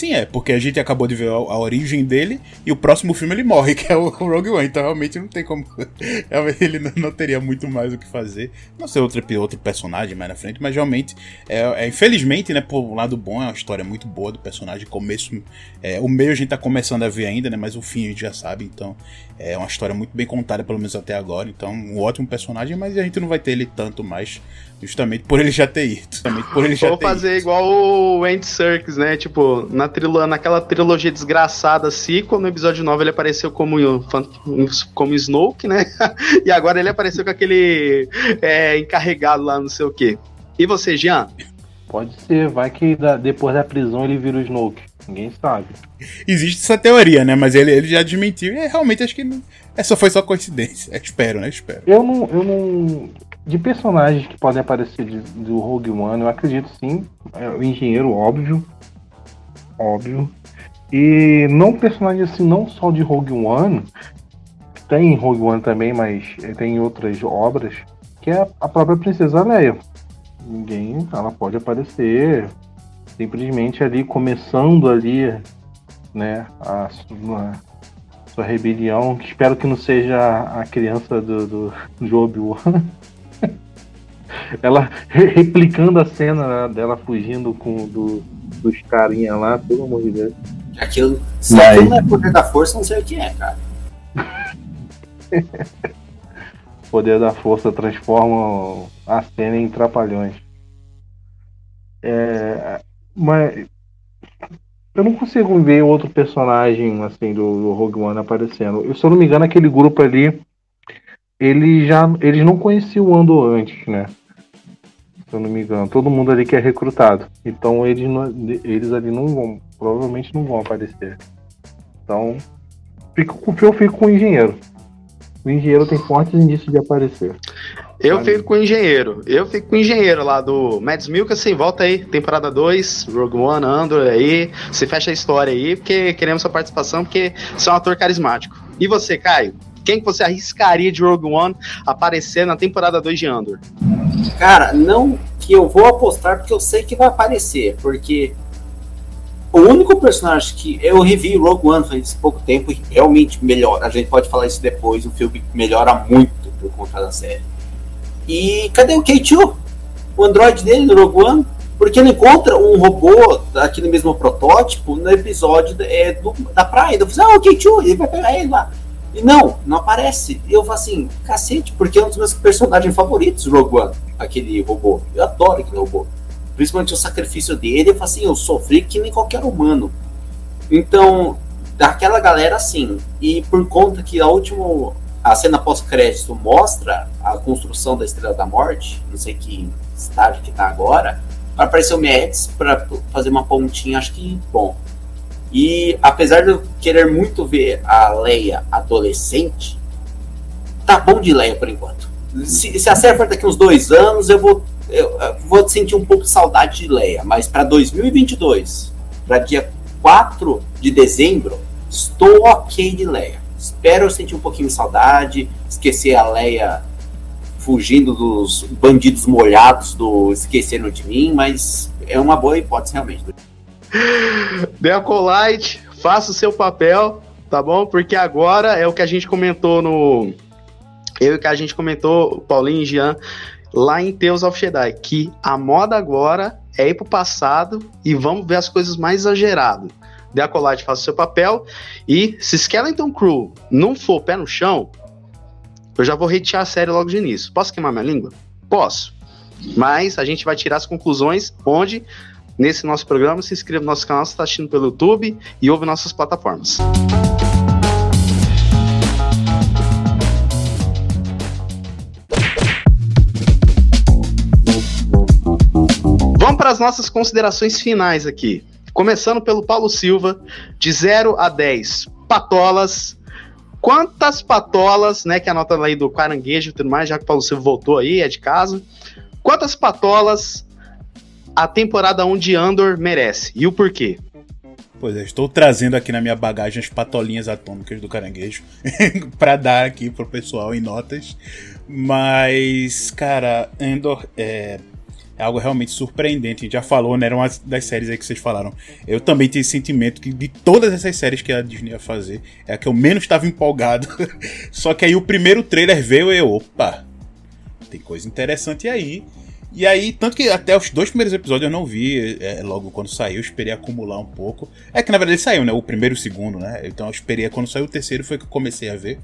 Sim, é, porque a gente acabou de ver a, a, origem dele e o próximo filme ele morre, que é o Rogue One. Então realmente não tem como. ele não, não, teria muito mais o que fazer. Não sei outro, outro personagem mais na frente, mas realmente, é, é, infelizmente, né, por um lado bom, é uma história muito boa do personagem. Começo. É, o meio a gente tá começando a ver ainda, né? Mas o fim a gente já sabe, então. É uma história muito bem contada, pelo menos até agora. Então, um ótimo personagem, mas a gente não vai ter ele tanto mais Justamente por ele já ter ido. Justamente por ele já Vou ter fazer ido. igual o Andy Serkis, né? Tipo, na trilo naquela trilogia desgraçada Sequel, no episódio 9 ele apareceu como, como Snoke, né? e agora ele apareceu com aquele é, encarregado lá, não sei o quê. E você, Jean? Pode ser, vai que da, depois da prisão ele vira o Snoke. Ninguém sabe. Existe essa teoria, né? Mas ele, ele já admitiu e realmente acho que não, essa foi só coincidência. espero, né? Espero. Eu não, eu não de personagens que podem aparecer de, do Rogue One, eu acredito sim. É, o engenheiro, óbvio. Óbvio. E não personagens assim, não só de Rogue One. Tem Rogue One também, mas tem outras obras. Que é a própria Princesa Leia. Ninguém. Ela pode aparecer simplesmente ali, começando ali, né? A sua, sua rebelião. Espero que não seja a criança do, do, do Obi-Wan. ela replicando a cena dela fugindo com do, dos carinha lá, pelo amor de Deus. Aquilo, se Mas... aquilo não é poder da força, não sei o que é, cara. poder da força transforma a cena em trapalhões. É, mas eu não consigo ver outro personagem assim do, do Rogue One aparecendo. Eu, se eu não me engano, aquele grupo ali, ele já, eles não conheciam o Andor antes, né? Se eu não me engano. Todo mundo ali que é recrutado. Então eles, não, eles ali não vão, provavelmente não vão aparecer. Então, fico, eu fico com o engenheiro. O engenheiro tem fortes indícios de aparecer. Eu Valeu. fico com o engenheiro. Eu fico com o engenheiro lá do Mads Mikkelsen. Volta aí, temporada 2, Rogue One, Andor aí. Você fecha a história aí, porque queremos sua participação, porque você é um ator carismático. E você, Caio? Quem que você arriscaria de Rogue One aparecer na temporada 2 de Andor? Cara, não que eu vou apostar porque eu sei que vai aparecer, porque o único personagem que eu revi Rogue One faz pouco tempo e realmente melhora. A gente pode falar isso depois, o filme melhora muito por conta da série. E cadê o K2? O android dele no Rogue One? Porque ele encontra um robô daquele mesmo protótipo no episódio é, do, da praia. Eu falei, ah, o K2, ele vai pegar ele lá. E não, não aparece. E eu falo assim, cacete, porque é um dos meus personagens favoritos, Rogue One, aquele robô. Eu adoro aquele robô. Principalmente o sacrifício dele, eu falo assim, eu sofri que nem qualquer humano. Então, daquela galera sim. E por conta que a última a cena pós-crédito mostra a construção da Estrela da Morte, não sei que estágio que tá agora, para aparecer o Mads para fazer uma pontinha, acho que bom. E apesar de eu querer muito ver a Leia adolescente, tá bom de Leia por enquanto. Se, se a série for daqui uns dois anos, eu vou, eu, eu vou sentir um pouco de saudade de Leia. Mas para 2022, para dia 4 de dezembro, estou ok de Leia. Espero sentir um pouquinho de saudade, esquecer a Leia fugindo dos bandidos molhados do Esqueceram de Mim, mas é uma boa hipótese realmente. Deacolite, faça o seu papel, tá bom? Porque agora é o que a gente comentou no. Eu e que a gente comentou, Paulinho e Jean, lá em Tales of Jedi, que a moda agora é ir pro passado e vamos ver as coisas mais exageradas. Deacolite, faça o seu papel. E se Skeleton Crew não for pé no chão, eu já vou retear a série logo de início. Posso queimar minha língua? Posso. Mas a gente vai tirar as conclusões onde nesse nosso programa. Se inscreva no nosso canal se está assistindo pelo YouTube e ouve nossas plataformas. Vamos para as nossas considerações finais aqui. Começando pelo Paulo Silva, de 0 a 10. Patolas. Quantas patolas, né? Que é a nota aí do caranguejo e tudo mais, já que o Paulo Silva voltou aí, é de casa. Quantas patolas a temporada 1 de Andor merece? E o porquê? Pois é, estou trazendo aqui na minha bagagem as patolinhas atômicas do caranguejo para dar aqui pro pessoal em notas. Mas, cara, Andor é, é, algo realmente surpreendente. A gente já falou, né? Era uma das séries aí que vocês falaram. Eu também tenho esse sentimento que de todas essas séries que a Disney ia fazer, é a que eu menos estava empolgado. Só que aí o primeiro trailer veio e eu, opa, tem coisa interessante aí. E aí, tanto que até os dois primeiros episódios eu não vi é, logo quando saiu, eu esperei acumular um pouco. É que na verdade saiu, né? O primeiro e o segundo, né? Então eu esperei quando saiu o terceiro foi que eu comecei a ver.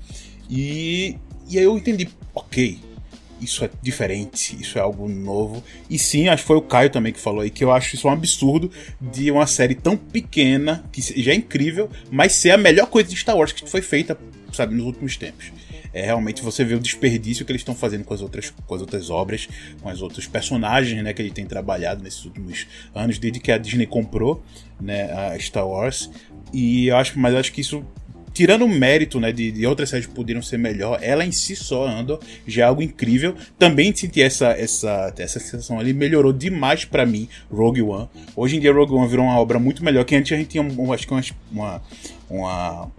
E, e aí eu entendi, ok, isso é diferente, isso é algo novo. E sim, acho que foi o Caio também que falou aí, que eu acho isso um absurdo de uma série tão pequena, que já é incrível, mas ser a melhor coisa de Star Wars que foi feita, sabe, nos últimos tempos é realmente você vê o desperdício que eles estão fazendo com as outras, com as outras obras, com os outros personagens, né, que ele tem trabalhado nesses últimos anos desde que a Disney comprou, né, a Star Wars. E eu acho, mas eu acho que isso tirando o mérito né, de, de, outras séries que poderiam ser melhor, ela em si só, Andor, já é algo incrível. Também senti essa, essa, essa sensação ali, melhorou demais para mim, Rogue One. Hoje em dia, Rogue One virou uma obra muito melhor, que antes a gente tinha, um, acho que uma, uma,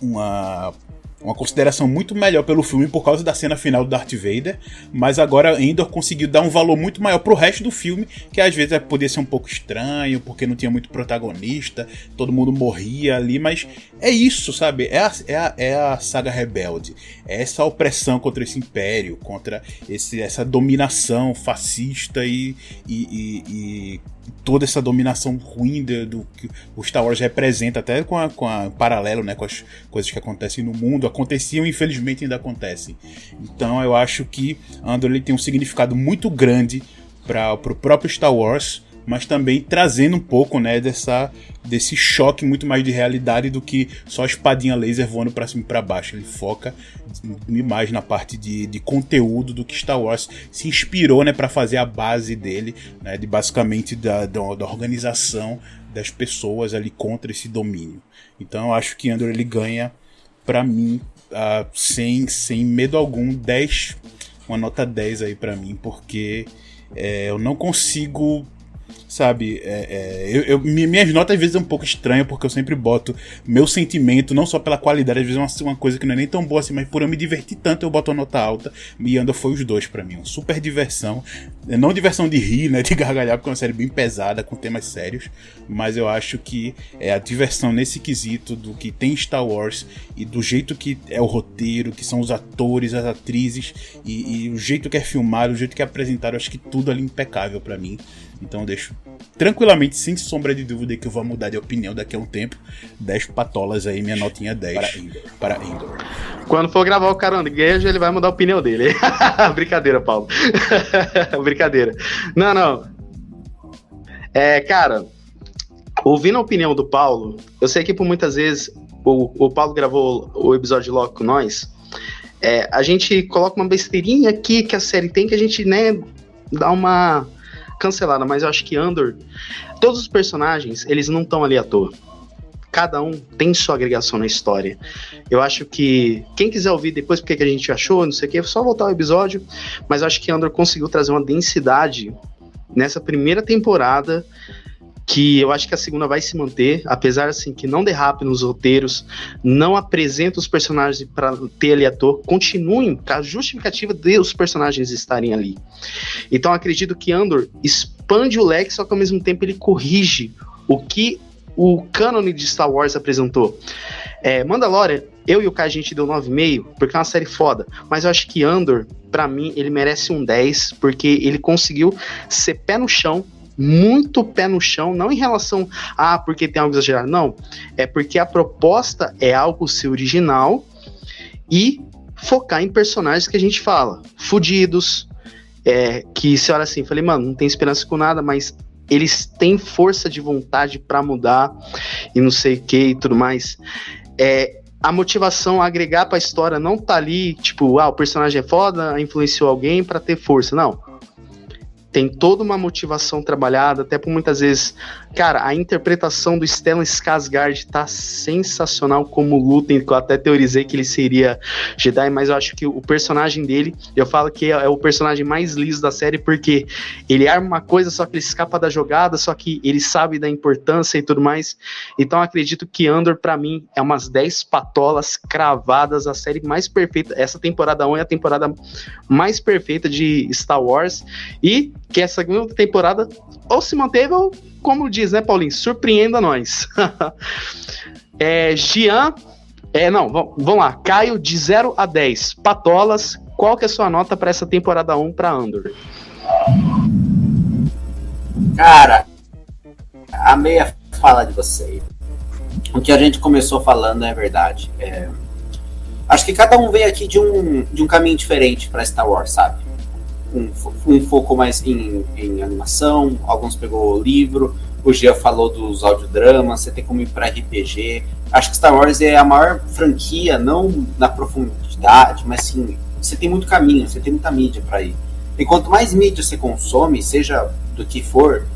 uma uma consideração muito melhor pelo filme por causa da cena final do Darth Vader, mas agora Endor conseguiu dar um valor muito maior pro resto do filme, que às vezes podia ser um pouco estranho, porque não tinha muito protagonista, todo mundo morria ali, mas é isso, sabe? É a, é a, é a saga rebelde, é essa opressão contra esse império, contra esse, essa dominação fascista e, e, e, e toda essa dominação ruim do, do, que o Star Wars representa, até com a, com a paralelo né, com as coisas que acontecem no mundo, aconteciam e infelizmente ainda acontecem. Então eu acho que Andor ele tem um significado muito grande para o próprio Star Wars mas também trazendo um pouco, né, dessa desse choque muito mais de realidade do que só a espadinha laser voando para cima e para baixo. Ele foca mais na parte de, de conteúdo do que Star Wars se inspirou, né, para fazer a base dele, né, de basicamente da, da, da organização das pessoas ali contra esse domínio. Então eu acho que Andor ele ganha para mim uh, sem, sem medo algum 10 uma nota 10 aí para mim porque é, eu não consigo sabe? É, é, eu, eu, minhas notas às vezes é um pouco estranha, porque eu sempre boto meu sentimento, não só pela qualidade, às vezes é uma, uma coisa que não é nem tão boa assim, mas por eu me divertir tanto, eu boto a nota alta. E anda foi os dois para mim. Uma super diversão. É, não diversão de rir, né? De gargalhar, porque é uma série bem pesada, com temas sérios. Mas eu acho que é a diversão nesse quesito do que tem Star Wars e do jeito que é o roteiro, que são os atores, as atrizes, e, e o jeito que é filmado, o jeito que é apresentado, eu acho que tudo ali é impecável para mim. Então eu deixo tranquilamente, sem sombra de dúvida, que eu vou mudar de opinião daqui a um tempo. 10 patolas aí, minha notinha 10 para Endor. Para Endor. Quando for gravar o caranguejo, ele vai mudar a opinião dele. Brincadeira, Paulo. Brincadeira. Não, não. É, cara, ouvindo a opinião do Paulo, eu sei que por muitas vezes o, o Paulo gravou o episódio logo com nós. É, a gente coloca uma besteirinha aqui que a série tem que a gente, né, dá uma cancelada, mas eu acho que Andor, todos os personagens, eles não estão ali à toa. Cada um tem sua agregação na história. Eu acho que quem quiser ouvir depois porque que a gente achou, não sei o que, é só voltar ao episódio. Mas eu acho que Andor conseguiu trazer uma densidade nessa primeira temporada que eu acho que a segunda vai se manter, apesar assim que não derrape nos roteiros, não apresenta os personagens para ter ali ator, continuem com a justificativa de os personagens estarem ali. Então acredito que Andor expande o leque, só que ao mesmo tempo ele corrige o que o cânone de Star Wars apresentou. É, Mandalorian, eu e o Kai a gente deu 9,5, porque é uma série foda. Mas eu acho que Andor, para mim, ele merece um 10, porque ele conseguiu ser pé no chão muito pé no chão, não em relação a ah, porque tem algo exagerado, não. É porque a proposta é algo ser original e focar em personagens que a gente fala, fudidos, é, que você olha assim, falei, mano, não tem esperança com nada, mas eles têm força de vontade para mudar e não sei o que e tudo mais. É, a motivação a agregar para a história não tá ali, tipo, ah, o personagem é foda, influenciou alguém para ter força. Não tem toda uma motivação trabalhada, até por muitas vezes. Cara, a interpretação do Stellan Skarsgård tá sensacional como luta, que eu até teorizei que ele seria Jedi, mas eu acho que o personagem dele, eu falo que é, o personagem mais liso da série, porque ele arma uma coisa, só que ele escapa da jogada, só que ele sabe da importância e tudo mais. Então acredito que Andor, para mim, é umas 10 patolas cravadas, a série mais perfeita. Essa temporada 1 é a temporada mais perfeita de Star Wars. E que essa segunda temporada ou se manteve ou, como diz, né, Paulinho, surpreenda nós. é, Gian, é, não, vamos lá, Caio, de 0 a 10, Patolas, qual que é a sua nota para essa temporada 1 para Andor? Cara, a meia fala de você. O que a gente começou falando é verdade. É... Acho que cada um veio aqui de um, de um caminho diferente para Star Wars, sabe? Um, um foco mais em, em, animação, alguns pegou o livro, o Gia falou dos audiodramas, você tem como ir para RPG. Acho que Star Wars é a maior franquia, não na profundidade, mas sim, você tem muito caminho, você tem muita mídia para ir. E quanto mais mídia você consome, seja do que for,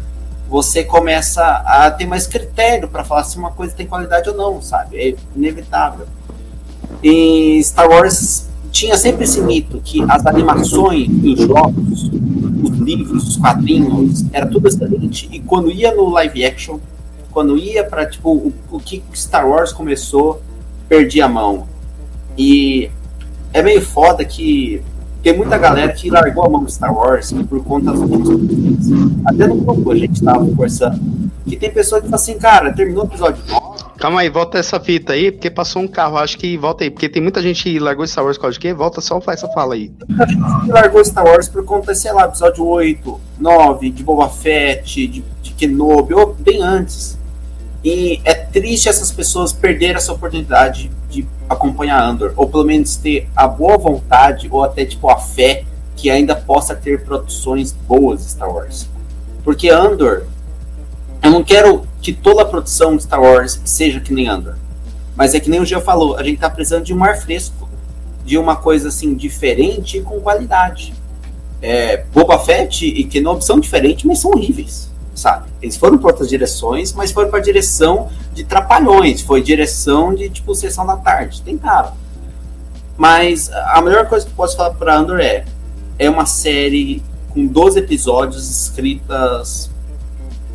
você começa a ter mais critério para falar se uma coisa tem qualidade ou não, sabe? É inevitável. E Star Wars tinha sempre esse mito que as animações os jogos, os livros, os quadrinhos, era tudo excelente. E quando ia no live action, quando ia para tipo o, o que Star Wars começou, perdia a mão. E é meio foda que tem muita galera que largou a mão do Star Wars por conta das outras Até no grupo a gente tava conversando. Que tem pessoas que falam assim, cara, terminou o episódio 9, Calma aí, volta essa fita aí, porque passou um carro, acho que volta aí, porque tem muita gente que largou Star Wars por causa de quê? Volta só essa fala aí. largou Star Wars por conta, sei lá, episódio 8, 9, de Boba Fett, de, de Kenobi, ou bem antes. E é triste essas pessoas perderem essa oportunidade de acompanhar Andor, ou pelo menos ter a boa vontade, ou até tipo a fé que ainda possa ter produções boas Star Wars. Porque Andor eu não quero que toda a produção de Star Wars seja que nem Andor. Mas é que nem o Gio falou, a gente tá precisando de um ar fresco. De uma coisa assim, diferente e com qualidade. É, Boba Fett e Kenobi são diferentes, mas são horríveis, sabe? Eles foram por outras direções, mas foram para direção de trapalhões, foi direção de tipo sessão da tarde, tentaram. Mas a melhor coisa que eu posso falar para Andor é é uma série com 12 episódios escritas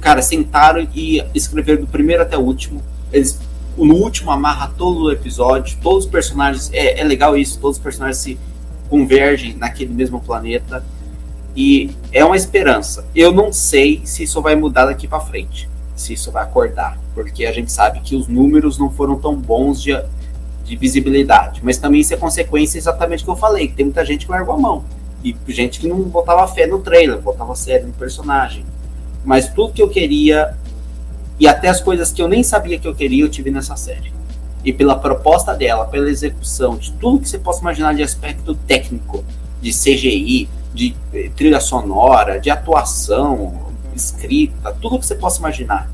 cara, sentaram e escreveram do primeiro até o último. Eles, no último, amarra todo o episódio, todos os personagens. É, é legal isso, todos os personagens se convergem naquele mesmo planeta. E é uma esperança. Eu não sei se isso vai mudar daqui para frente, se isso vai acordar, porque a gente sabe que os números não foram tão bons de, de visibilidade. Mas também isso é consequência exatamente do que eu falei, que tem muita gente que largou a mão. E gente que não botava fé no trailer, botava sério no personagem mas tudo que eu queria e até as coisas que eu nem sabia que eu queria, eu tive nessa série. E pela proposta dela, pela execução, de tudo que você possa imaginar de aspecto técnico, de CGI, de eh, trilha sonora, de atuação, escrita, tudo que você possa imaginar.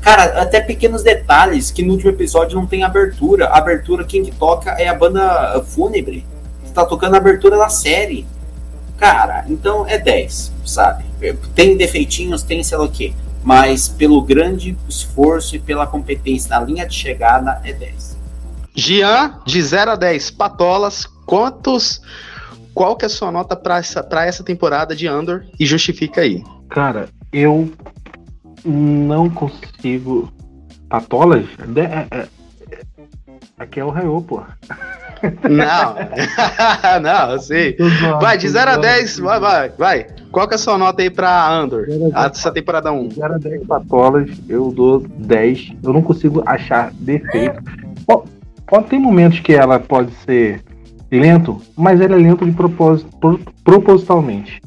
Cara, até pequenos detalhes que no último episódio não tem abertura. A abertura, quem que toca é a banda Fúnebre, que tá tocando a abertura da série. Cara, então é 10, sabe? Tem defeitinhos, tem sei lá o quê. Mas pelo grande esforço e pela competência na linha de chegada, é 10. Gian, de 0 a 10, Patolas, quantos. Qual que é a sua nota para essa, pra essa temporada de Andor? E justifica aí. Cara, eu não consigo. Patolas? É, é, é, aqui é o Raio, pô. Não, não, eu sei. Vai, de 0 a 10, vai, vai, vai. Qual que é a sua nota aí pra Andor? Essa temporada 1. 0 a 10 patolas, eu dou 10. Eu não consigo achar defeito. Pode, ter momentos que ela pode ser lento, mas ela é lento de propósito, propositalmente.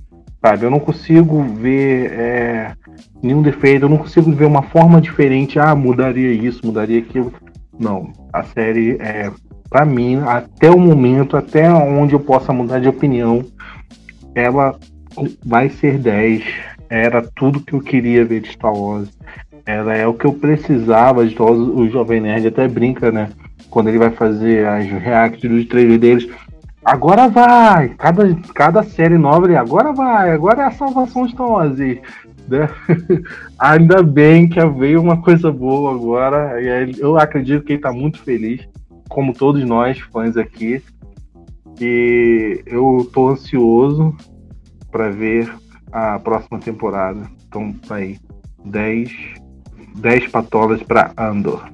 Sabe? Eu não consigo ver é, nenhum defeito, eu não consigo ver uma forma diferente. Ah, mudaria isso, mudaria aquilo. Não, a série é para mim, até o momento, até onde eu possa mudar de opinião, ela vai ser 10. Era tudo que eu queria ver de Star Wars. Ela é o que eu precisava de Star. O Jovem Nerd até brinca, né? Quando ele vai fazer as reacts dos trailers deles. Agora vai! Cada, cada série nova ele agora vai, agora é a salvação de Star Wars. E, né? Ainda bem que veio uma coisa boa agora. Eu acredito que ele está muito feliz, como todos nós, fãs aqui. E eu tô ansioso para ver a próxima temporada. Então tá aí. 10, 10 patolas para Andor.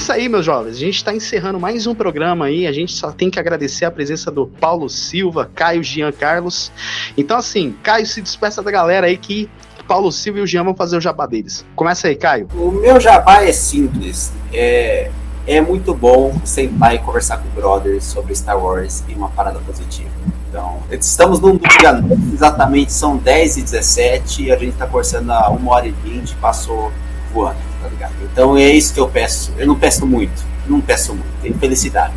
Isso aí, meus jovens. A gente está encerrando mais um programa aí. A gente só tem que agradecer a presença do Paulo Silva, Caio Jean Carlos. Então, assim, Caio, se despeça da galera aí que Paulo Silva e o Jean vão fazer o jabá deles. Começa aí, Caio. O meu jabá é simples. É, é muito bom sentar e conversar com brothers sobre Star Wars e uma parada positiva. Então, estamos num dia exatamente são 10 e 17 e a gente está conversando a 1 hora e 20, passou voando tá ligado? Então é isso que eu peço. Eu não peço muito, não peço muito. Tenho felicidade.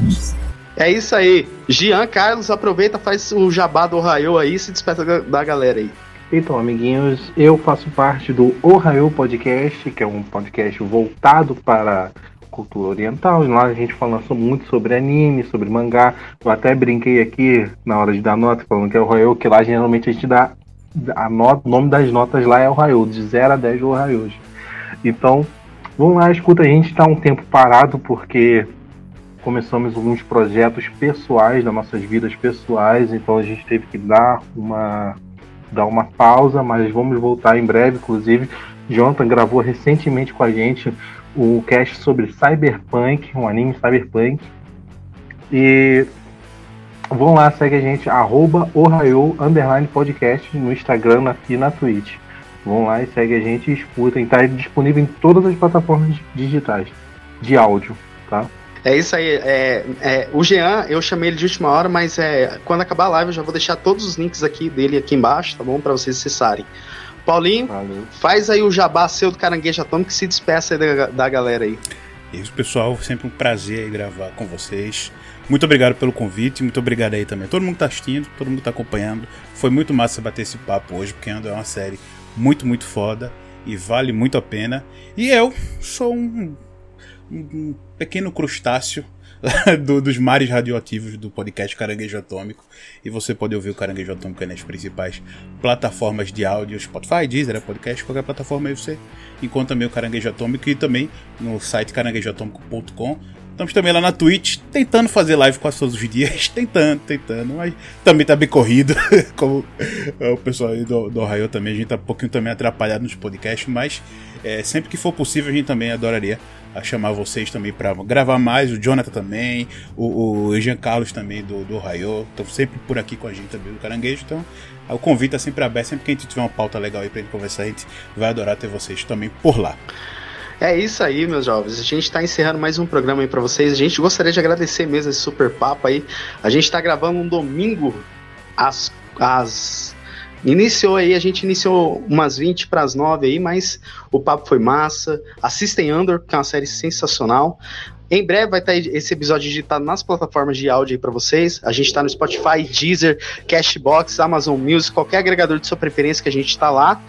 É isso aí. Jean Carlos, aproveita, faz o jabá do Ohio aí se despeça da galera aí. Então, amiguinhos, eu faço parte do Ohio Podcast, que é um podcast voltado para cultura oriental. Lá a gente fala muito sobre anime, sobre mangá. Eu até brinquei aqui na hora de dar nota, falando que é o Ohio, que lá geralmente a gente dá a nota, o nome das notas lá é o Ohio, de 0 a 10 o Ohio. Então, vamos lá, escuta, a gente está um tempo parado porque começamos alguns projetos pessoais, das nossas vidas pessoais, então a gente teve que dar uma, dar uma pausa, mas vamos voltar em breve, inclusive. Jonathan gravou recentemente com a gente o um cast sobre Cyberpunk, um anime Cyberpunk. E vão lá, segue a gente, arroba Ohio, Podcast no Instagram e na Twitch. Vão lá e segue a gente e escutem. Está disponível em todas as plataformas digitais de áudio, tá? É isso aí. É, é, o Jean, eu chamei ele de última hora, mas é, quando acabar a live eu já vou deixar todos os links aqui dele aqui embaixo, tá bom? Para vocês acessarem. Paulinho, Valeu. faz aí o jabá seu do Caranguejo Atômico que se despeça aí da, da galera aí. Isso, pessoal. Sempre um prazer gravar com vocês. Muito obrigado pelo convite, muito obrigado aí também. Todo mundo tá assistindo, todo mundo tá acompanhando. Foi muito massa bater esse papo hoje, porque ainda é uma série muito, muito foda e vale muito a pena. E eu sou um, um pequeno crustáceo do, dos mares radioativos do podcast Caranguejo Atômico. E você pode ouvir o Caranguejo Atômico nas principais plataformas de áudio, Spotify, Deezer, podcast, qualquer plataforma aí você encontra o Caranguejo Atômico e também no site caranguejoatômico.com Estamos também lá na Twitch, tentando fazer live quase todos os dias, tentando, tentando, mas também tá bem corrido, como o pessoal aí do, do Ohio também, a gente tá um pouquinho também atrapalhado nos podcasts, mas é, sempre que for possível a gente também adoraria chamar vocês também para gravar mais, o Jonathan também, o, o Jean Carlos também do, do Ohio, estão sempre por aqui com a gente também do Caranguejo, então o convite é sempre aberto, sempre que a gente tiver uma pauta legal aí pra gente conversar, a gente vai adorar ter vocês também por lá. É isso aí, meus jovens. A gente está encerrando mais um programa aí para vocês. A gente gostaria de agradecer mesmo esse super papo aí. A gente está gravando um domingo às, às Iniciou aí, a gente iniciou umas 20 para as 9 aí, mas o papo foi massa. Assistem Andor, que é uma série sensacional. Em breve vai estar esse episódio digitado nas plataformas de áudio aí para vocês. A gente está no Spotify, Deezer, Cashbox, Amazon Music, qualquer agregador de sua preferência que a gente está lá.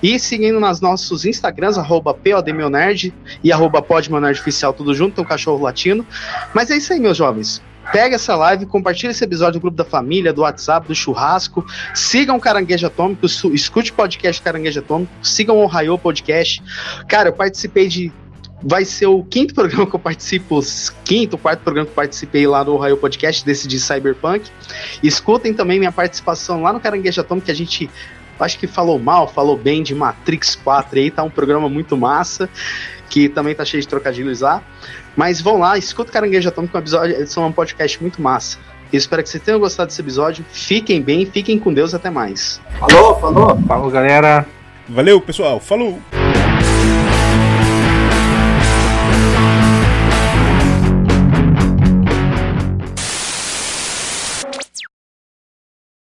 E seguindo nos nossos Instagrams, arroba PODMeonerd e arroba Oficial, tudo junto, tem um cachorro latino. Mas é isso aí, meus jovens. Pega essa live, compartilha esse episódio no grupo da família, do WhatsApp, do churrasco. Sigam o Caranguejo Atômico, escute o podcast Caranguejo Atômico, sigam o Ohio Podcast. Cara, eu participei de vai ser o quinto programa que eu participo, quinto, quarto programa que eu participei lá no Ohio Podcast, desse de Cyberpunk. Escutem também minha participação lá no Caranguejo Atômico, que a gente acho que falou mal, falou bem de Matrix 4 aí, tá um programa muito massa, que também tá cheio de trocadilhos lá. Mas vão lá, escuta o Caranguejo Atômico, um episódio, é um podcast muito massa. Eu espero que vocês tenham gostado desse episódio. Fiquem bem, fiquem com Deus, até mais. Falou, falou. Falou, galera. Valeu, pessoal. Falou.